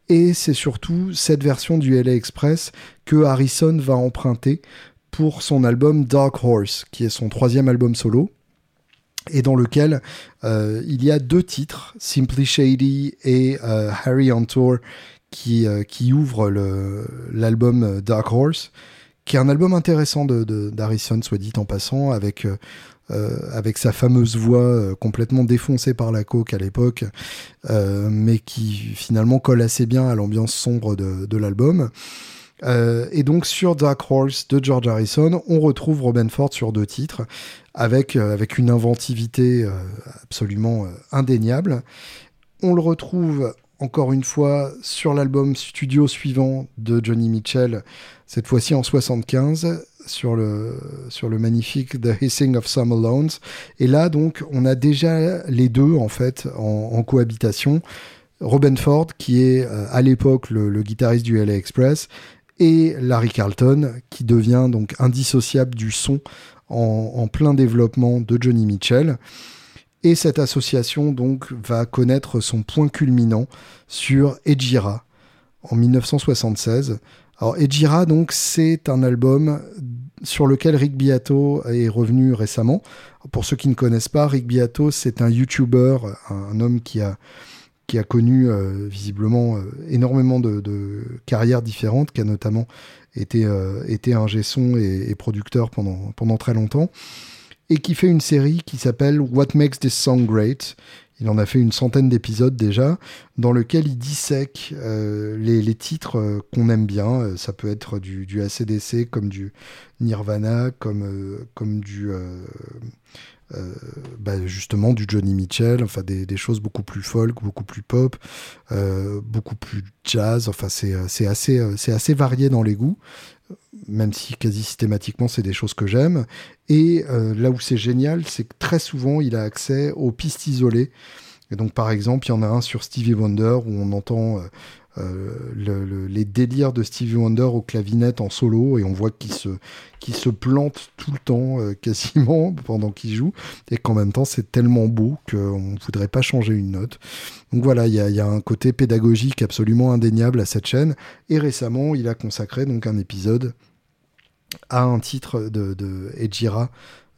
Et c'est surtout cette version du LA Express que Harrison va emprunter pour son album Dark Horse, qui est son troisième album solo et dans lequel euh, il y a deux titres, Simply Shady et euh, Harry on Tour, qui, euh, qui ouvrent l'album Dark Horse, qui est un album intéressant d'Harrison, soit dit en passant, avec, euh, avec sa fameuse voix complètement défoncée par la coke à l'époque, mais qui finalement colle assez bien à l'ambiance sombre de, l'album. Euh, et donc sur Dark Horse de George Harrison, on retrouve Robin Ford sur deux titres, avec, euh, une inventivité euh, absolument indéniable. On le retrouve encore une fois sur l'album studio suivant de Johnny Mitchell, cette fois-ci en 75, sur le, magnifique The Hissing of Some Alones. Et là, donc, on a déjà les deux, en fait, en, cohabitation. Robin Ford, qui est à l'époque le, guitariste du LA Express, et Larry Carlton, qui devient donc indissociable du son en, en, plein développement de Johnny Mitchell. Et cette association donc va connaître son point culminant sur Ejira en 1976. Alors Ejira donc c'est un album sur lequel Rick Beato est revenu récemment. Pour ceux qui ne connaissent pas, Rick Beato c'est un YouTuber, un homme qui a connu euh, visiblement euh, énormément de, carrières différentes, qui a notamment été, euh, été son et, et, producteur pendant, pendant très longtemps, et qui fait une série qui s'appelle What Makes This Song Great. Il en a fait une centaine d'épisodes déjà, dans lequel il dissèque euh, les, titres euh, qu'on aime bien. Ça peut être du, ACDC, comme du Nirvana, comme, euh, du euh, bah justement du Johnny Mitchell, enfin des, des, choses beaucoup plus folk, beaucoup plus pop, euh, beaucoup plus jazz. Enfin, c'est assez varié dans les goûts, même si quasi systématiquement c'est des choses que j'aime. Et euh, là où c'est génial, c'est que très souvent il a accès aux pistes isolées. Et donc par exemple, il y en a un sur Stevie Wonder où on entend euh, le, les délires de Stevie Wonder au clavinette en solo et on voit qu'il se, se plante tout le temps euh, <laughs> quasiment pendant qu'il joue. Et qu'en même temps c'est tellement beau qu'on ne voudrait pas changer une note. Donc voilà, il y a, un côté pédagogique absolument indéniable à cette chaîne. Et récemment il a consacré donc un épisode à un titre de, de Ejira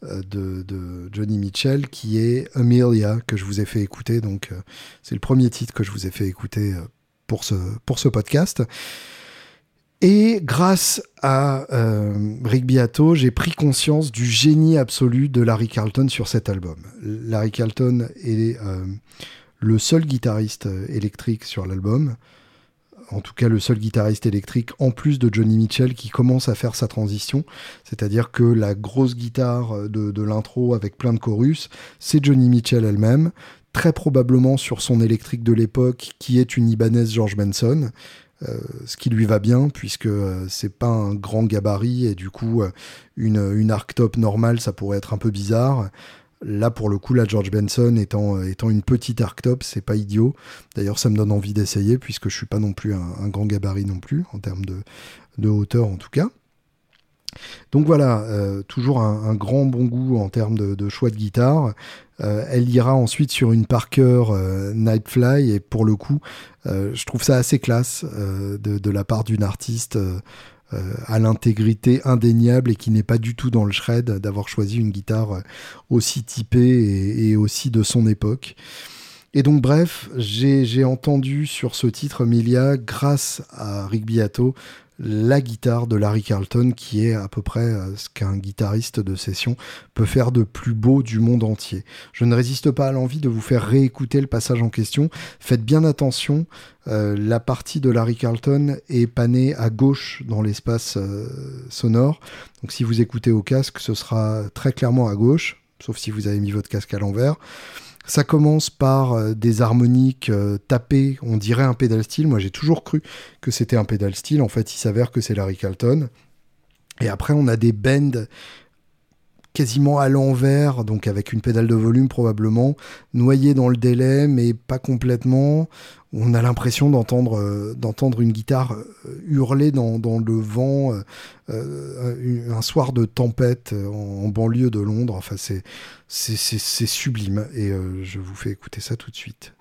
euh, de, Johnny Mitchell qui est Amelia que je vous ai fait écouter. Donc euh, c'est le premier titre que je vous ai fait écouter pour ce, pour ce podcast. Et grâce à euh, Rick Beato, j'ai pris conscience du génie absolu de Larry Carlton sur cet album. Larry Carlton est euh, le seul guitariste euh, électrique sur l'album. en tout cas le seul guitariste électrique, en plus de Johnny Mitchell, qui commence à faire sa transition. C'est-à-dire que la grosse guitare de, de l'intro avec plein de chorus, c'est Johnny Mitchell elle-même, probablement sur son électrique de l'époque, qui est une Ibanaise George Benson. Euh, ce qui lui va bien puisque euh, c'est pas un grand gabarit et du coup euh, une, une arctop normale ça pourrait être un peu bizarre. Là, pour le coup, la George Benson étant, étant une petite arctop, c'est pas idiot. D'ailleurs, ça me donne envie d'essayer, puisque je suis pas non plus un, grand gabarit non plus, en termes de, hauteur en tout cas. Donc voilà, toujours un, grand bon goût en termes de choix de guitare. Euh, elle ira ensuite sur une Parker euh, Nightfly, et pour le coup, je trouve ça assez classe de, la part d'une artiste euh, à l'intégrité indéniable et qui n'est pas du tout dans le shred d'avoir choisi une guitare euh, aussi typée et, et, aussi de son époque. Et donc bref, j'ai entendu sur ce titre Milia grâce à Rick Beato la guitare de Larry Carlton, qui est à peu près euh, ce qu'un guitariste de session peut faire de plus beau du monde entier. Je ne résiste pas à l'envie de vous faire réécouter le passage en question. Faites bien attention, euh, la partie de Larry Carlton est panée à gauche dans l'espace euh, sonore. Donc si vous écoutez au casque, ce sera très clairement à gauche, sauf si vous avez mis votre casque à l'envers. Ça commence par euh, des harmoniques euh, tapées, on dirait un pédal style. Moi, j'ai toujours cru que c'était un pédal style. En fait, il s'avère que c'est Larry Carlton. Et après, on a des bends quasiment à l'envers, donc avec une pédale de volume probablement, noyé dans le délai, mais pas complètement. On a l'impression d'entendre euh, une guitare euh, hurler dans, le vent euh, un soir de tempête en, banlieue de Londres. Enfin, c'est c'est sublime et je vous fais écouter ça tout de suite.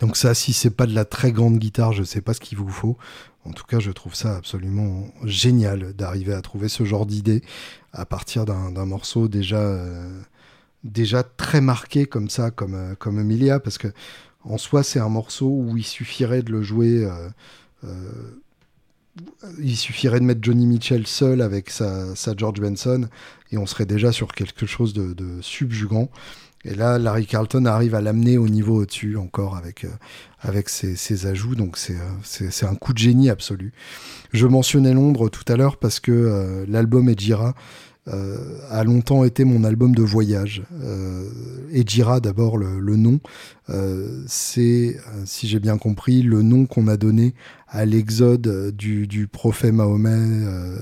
Donc ça, si c'est pas de la très grande guitare, je sais pas ce qu'il vous faut. En tout cas, je trouve ça absolument génial d'arriver à trouver ce genre d'idée à partir d'un morceau déjà euh, déjà très marqué comme ça, comme, euh, comme Emilia, parce que en soi, c'est un morceau où il suffirait de le jouer. Euh, il suffirait de mettre Johnny Mitchell seul avec sa, George Benson et on serait déjà sur quelque chose de subjugant. Et là, Larry Carlton arrive à l'amener au niveau au-dessus encore avec, euh, avec ses, ajouts. Donc c'est, c'est, un coup de génie absolu. Je mentionnais Londres tout à l'heure parce que euh, l'album Ejira euh, a longtemps été mon album de voyage. Euh, Ejira, d'abord, le, le, nom, euh, c'est, si j'ai bien compris, le nom qu'on a donné à l'exode du, du, prophète Mahomet euh,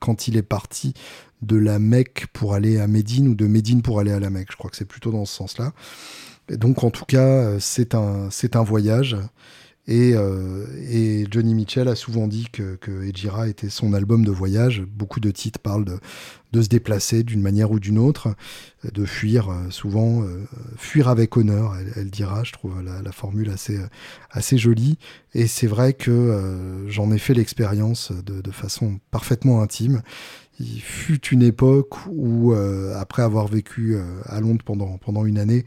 quand il est parti de la Mecque pour aller à Médine ou de Médine pour aller à la Mecque. Je crois que c'est plutôt dans ce sens-là. donc, en tout cas, c'est un, c'est un voyage. Et, euh, et, Johnny Mitchell a souvent dit que, que Ejira était son album de voyage. Beaucoup de titres parlent de, se déplacer d'une manière ou d'une autre, de fuir, euh, souvent euh, fuir avec honneur, elle, dira. Je trouve la, formule assez, jolie. Et c'est vrai que j'en ai fait l'expérience de, façon parfaitement intime. Il fut une époque où, après avoir vécu à Londres pendant une année,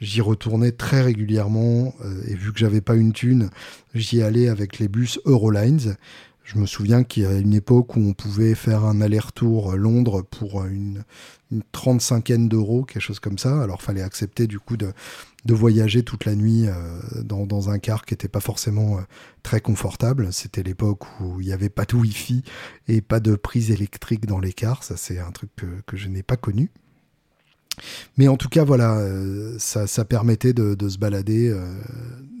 J'y retournais très régulièrement euh, et vu que j'avais pas une thune, j'y allais avec les bus Eurolines. Je me souviens qu'il y a une époque où on pouvait faire un aller-retour Londres pour une, 35 d'euros, quelque chose comme ça. Alors fallait accepter du coup de, de voyager toute la nuit euh, dans, dans, un car qui n'était pas forcément euh, très confortable. C'était l'époque où il n'y avait pas de Wi-Fi et pas de prise électrique dans les cars. Ça c'est un truc que, que je n'ai pas connu. Mais en tout cas, voilà, euh, ça, ça, permettait de, se balader euh,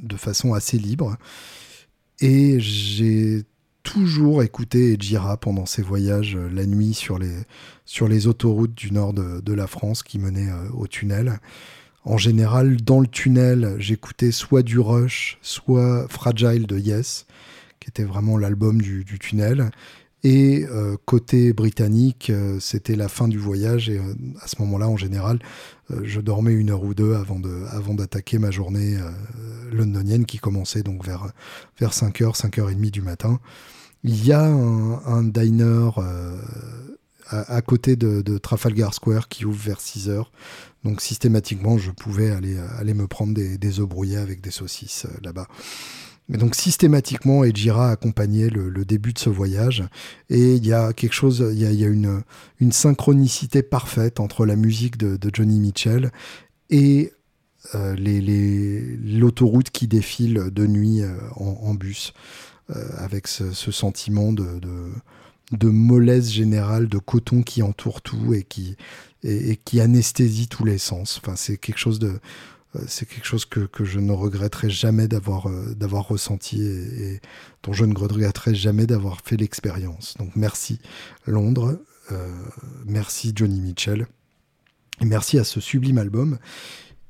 de façon assez libre. Et j'ai toujours écouté Ejira pendant ces voyages euh, la nuit sur les, sur les autoroutes du nord de, la France qui menaient au tunnel. En général, dans le tunnel, j'écoutais soit du Rush, soit Fragile de Yes, qui était vraiment l'album du tunnel. Et euh, côté britannique, euh, c'était la fin du voyage et euh, à ce moment-là, en général, je dormais une heure ou deux avant d'attaquer ma journée londonienne qui commençait donc vers vers 5h, 5h30 du matin. Il y a un, diner à, côté de, Trafalgar Square qui ouvre vers 6 h Donc systématiquement, je pouvais aller me prendre des œufs brouillés avec des saucisses là-bas. Mais donc systématiquement, Ejira accompagnait le, début de ce voyage. Et il y a quelque chose, il y a, une, synchronicité parfaite entre la musique de, Johnny Mitchell et euh, l'autoroute qui défile de nuit euh, en, bus, euh, avec ce, sentiment de, mollesse générale, de coton qui entoure tout et qui, et, et qui anesthésie tous les sens. Enfin, c'est quelque chose de c'est quelque chose que, je ne regretterai jamais d'avoir euh, d'avoir ressenti et, dont je ne regretterai jamais d'avoir fait l'expérience. Donc merci Londres, euh, merci Johnny Mitchell, et merci à ce sublime album.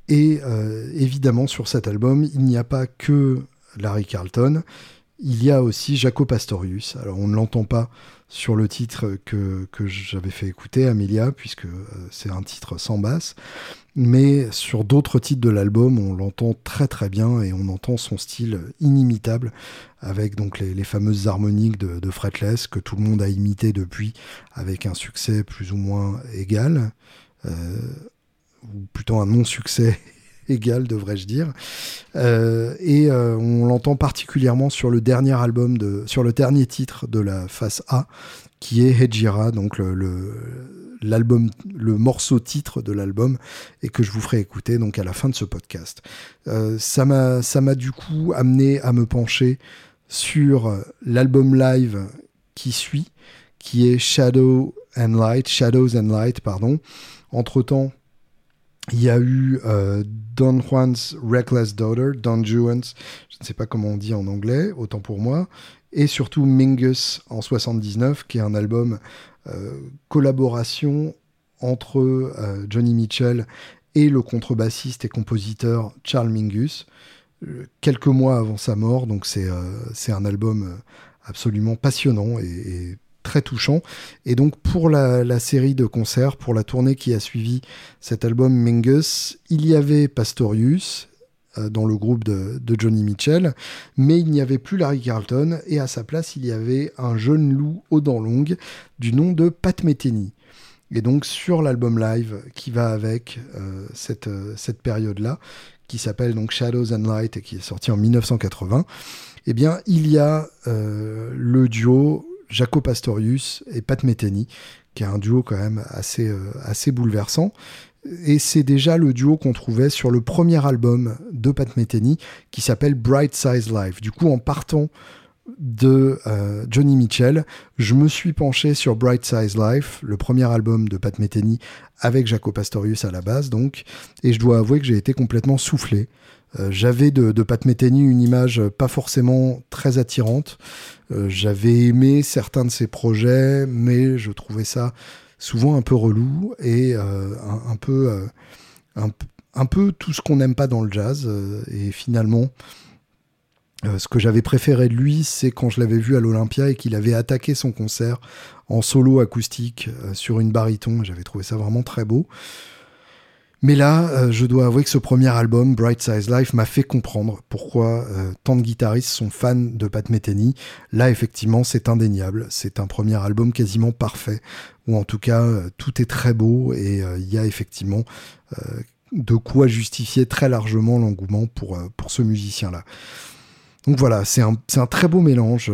Et euh, évidemment sur cet album, il n'y a pas que Larry Carlton, il y a aussi Jaco Pastorius. Alors on ne l'entend pas sur le titre que, que j'avais fait écouter, Amelia, puisque euh, c'est un titre sans basse. Mais sur d'autres titres de l'album, on l'entend très très bien et on entend son style inimitable avec donc les, fameuses harmoniques de, Fretless que tout le monde a imité depuis avec un succès plus ou moins égal, euh, ou plutôt un non-succès <laughs> égal devrais-je dire. Euh, et euh, on l'entend particulièrement sur le dernier album de, sur le dernier titre de la face A, qui est Hejira, donc le, l'album, le morceau titre de l'album, et que je vous ferai écouter donc à la fin de ce podcast. Euh, ça m'a, ça m'a du coup amené à me pencher sur l'album live qui suit, qui est Shadow and Light, Shadows and Light, pardon. Entre temps, il y a eu euh, Don Juan's Reckless Daughter, Don Juan's, je ne sais pas comment on dit en anglais, autant pour moi, et surtout Mingus en 79, qui est un album collaboration entre euh, Johnny Mitchell et le contrebassiste et compositeur Charles Mingus, euh, quelques mois avant sa mort, donc c'est euh, un album euh, absolument passionnant et, très touchant. Et donc pour la, la, série de concerts, pour la tournée qui a suivi cet album Mingus, il y avait Pastorius euh, dans le groupe de, Johnny Mitchell, mais il n'y avait plus Larry Carlton et à sa place il y avait un jeune loup aux dents longues du nom de Pat Metheny. Et donc sur l'album live qui va avec euh, cette, euh, cette période-là, qui s'appelle donc Shadows and Light et qui est sorti en 1980, eh bien il y a euh, le duo Jaco Pastorius et Pat Metheny, qui est un duo quand même assez, euh, assez bouleversant. Et c'est déjà le duo qu'on trouvait sur le premier album de Pat Metheny, qui s'appelle Bright Size Life. Du coup, en partant de euh, Johnny Mitchell, je me suis penché sur Bright Size Life, le premier album de Pat Metheny, avec Jaco Pastorius à la base, donc. Et je dois avouer que j'ai été complètement soufflé. Euh, j'avais de, Pat Metheny une image pas forcément très attirante. Euh, J'avais aimé certains de ses projets, mais je trouvais ça souvent un peu relou et euh, un, peu, un, un, peu tout ce qu'on n'aime pas dans le jazz. euh, et finalement, euh, ce que j'avais préféré de lui, c'est quand je l'avais vu à l'Olympia et qu'il avait attaqué son concert en solo acoustique euh, sur une baryton. J'avais trouvé ça vraiment très beau. Mais là, euh, je dois avouer que ce premier album, Bright Size Life, m'a fait comprendre pourquoi euh, tant de guitaristes sont fans de Pat Metheny. Là, effectivement, c'est indéniable. C'est un premier album quasiment parfait, ou en tout cas, euh, tout est très beau et il y a effectivement de quoi justifier très largement l'engouement pour, pour ce musicien-là. Donc voilà, c'est un, un, très beau mélange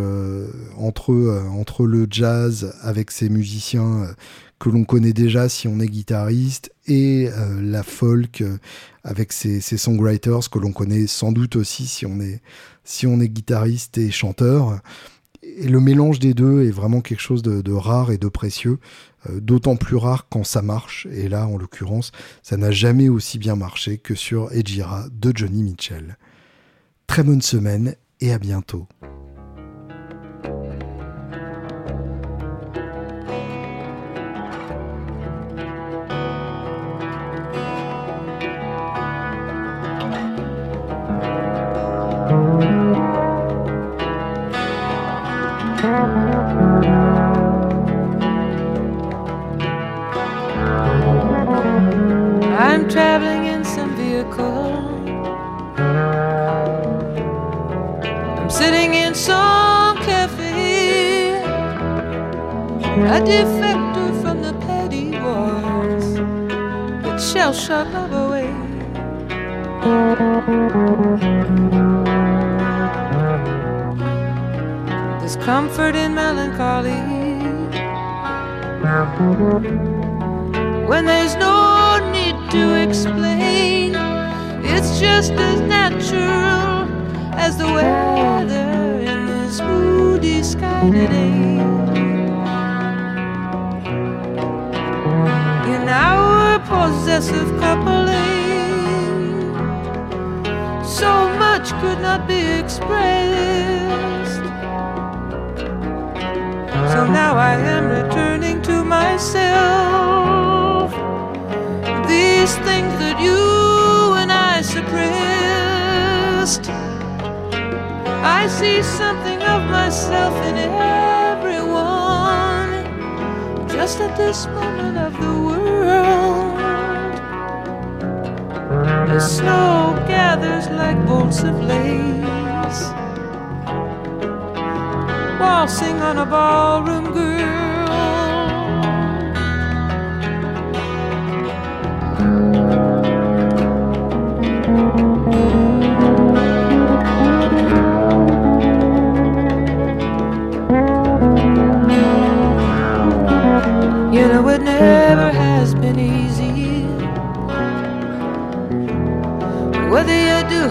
entre, entre le jazz avec ses musiciens que l'on connaît déjà si on est guitariste et euh, la folk euh, avec ses, songwriters que l'on connaît sans doute aussi si on est, si on est guitariste et chanteur. Et le mélange des deux est vraiment quelque chose de, de rare et de précieux, euh, d'autant plus rare quand ça marche. Et là, en l'occurrence, ça n'a jamais aussi bien marché que sur Ejira de Johnny Mitchell. Très bonne semaine et à bientôt.
When there's no need to explain, it's just as natural as the weather in this moody sky today. In our possessive coupling, so much could not be expressed. So now I am returning to myself. These things that you and I suppressed. I see something of myself in everyone. Just at this moment of the world, the snow gathers like bolts of lace waltzing on a ballroom girl. You know it never has been easy. Whether you do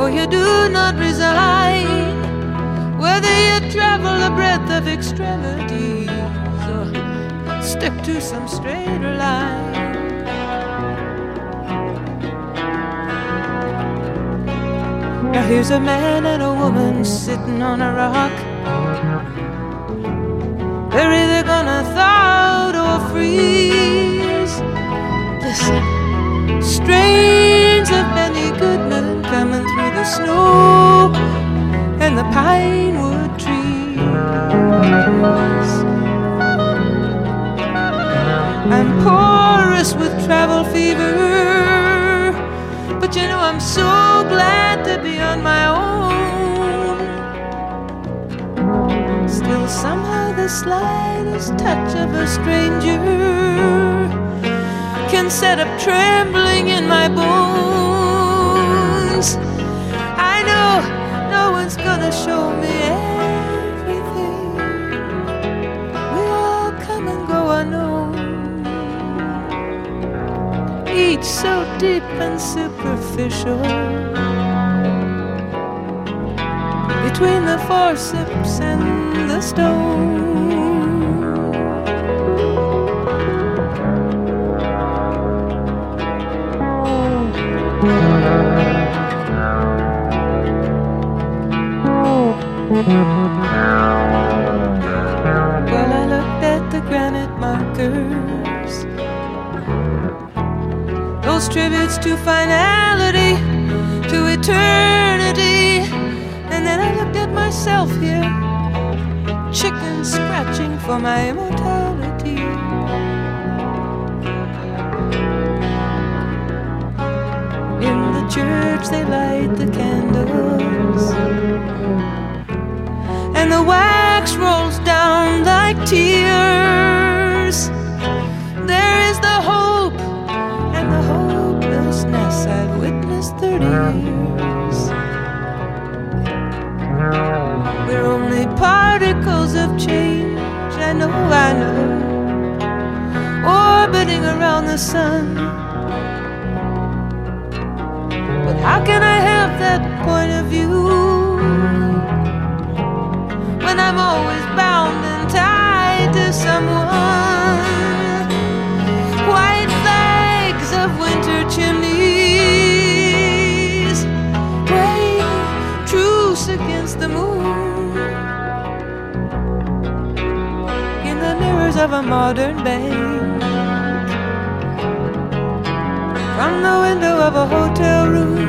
or you do not resign, travel the breadth of extremities or stick to some straighter line. Now here's a man and a woman sitting on a rock. They're either gonna thaw or freeze. Listen, strains of many good men coming through the snow and the pine wood travel fever, but you know I'm so glad to be on my own. Still, somehow, the slightest touch of a stranger can set up trembling in my bones. I know no one's gonna show me so deep and superficial between the forceps and the stone. Tributes to finality, to eternity. And then I looked at myself here, chicken scratching for my immortality. In the church, they light the candles, and the wax rolls down like tears. I know, I know, orbiting around the sun. Of a modern bank, from the window of a hotel room.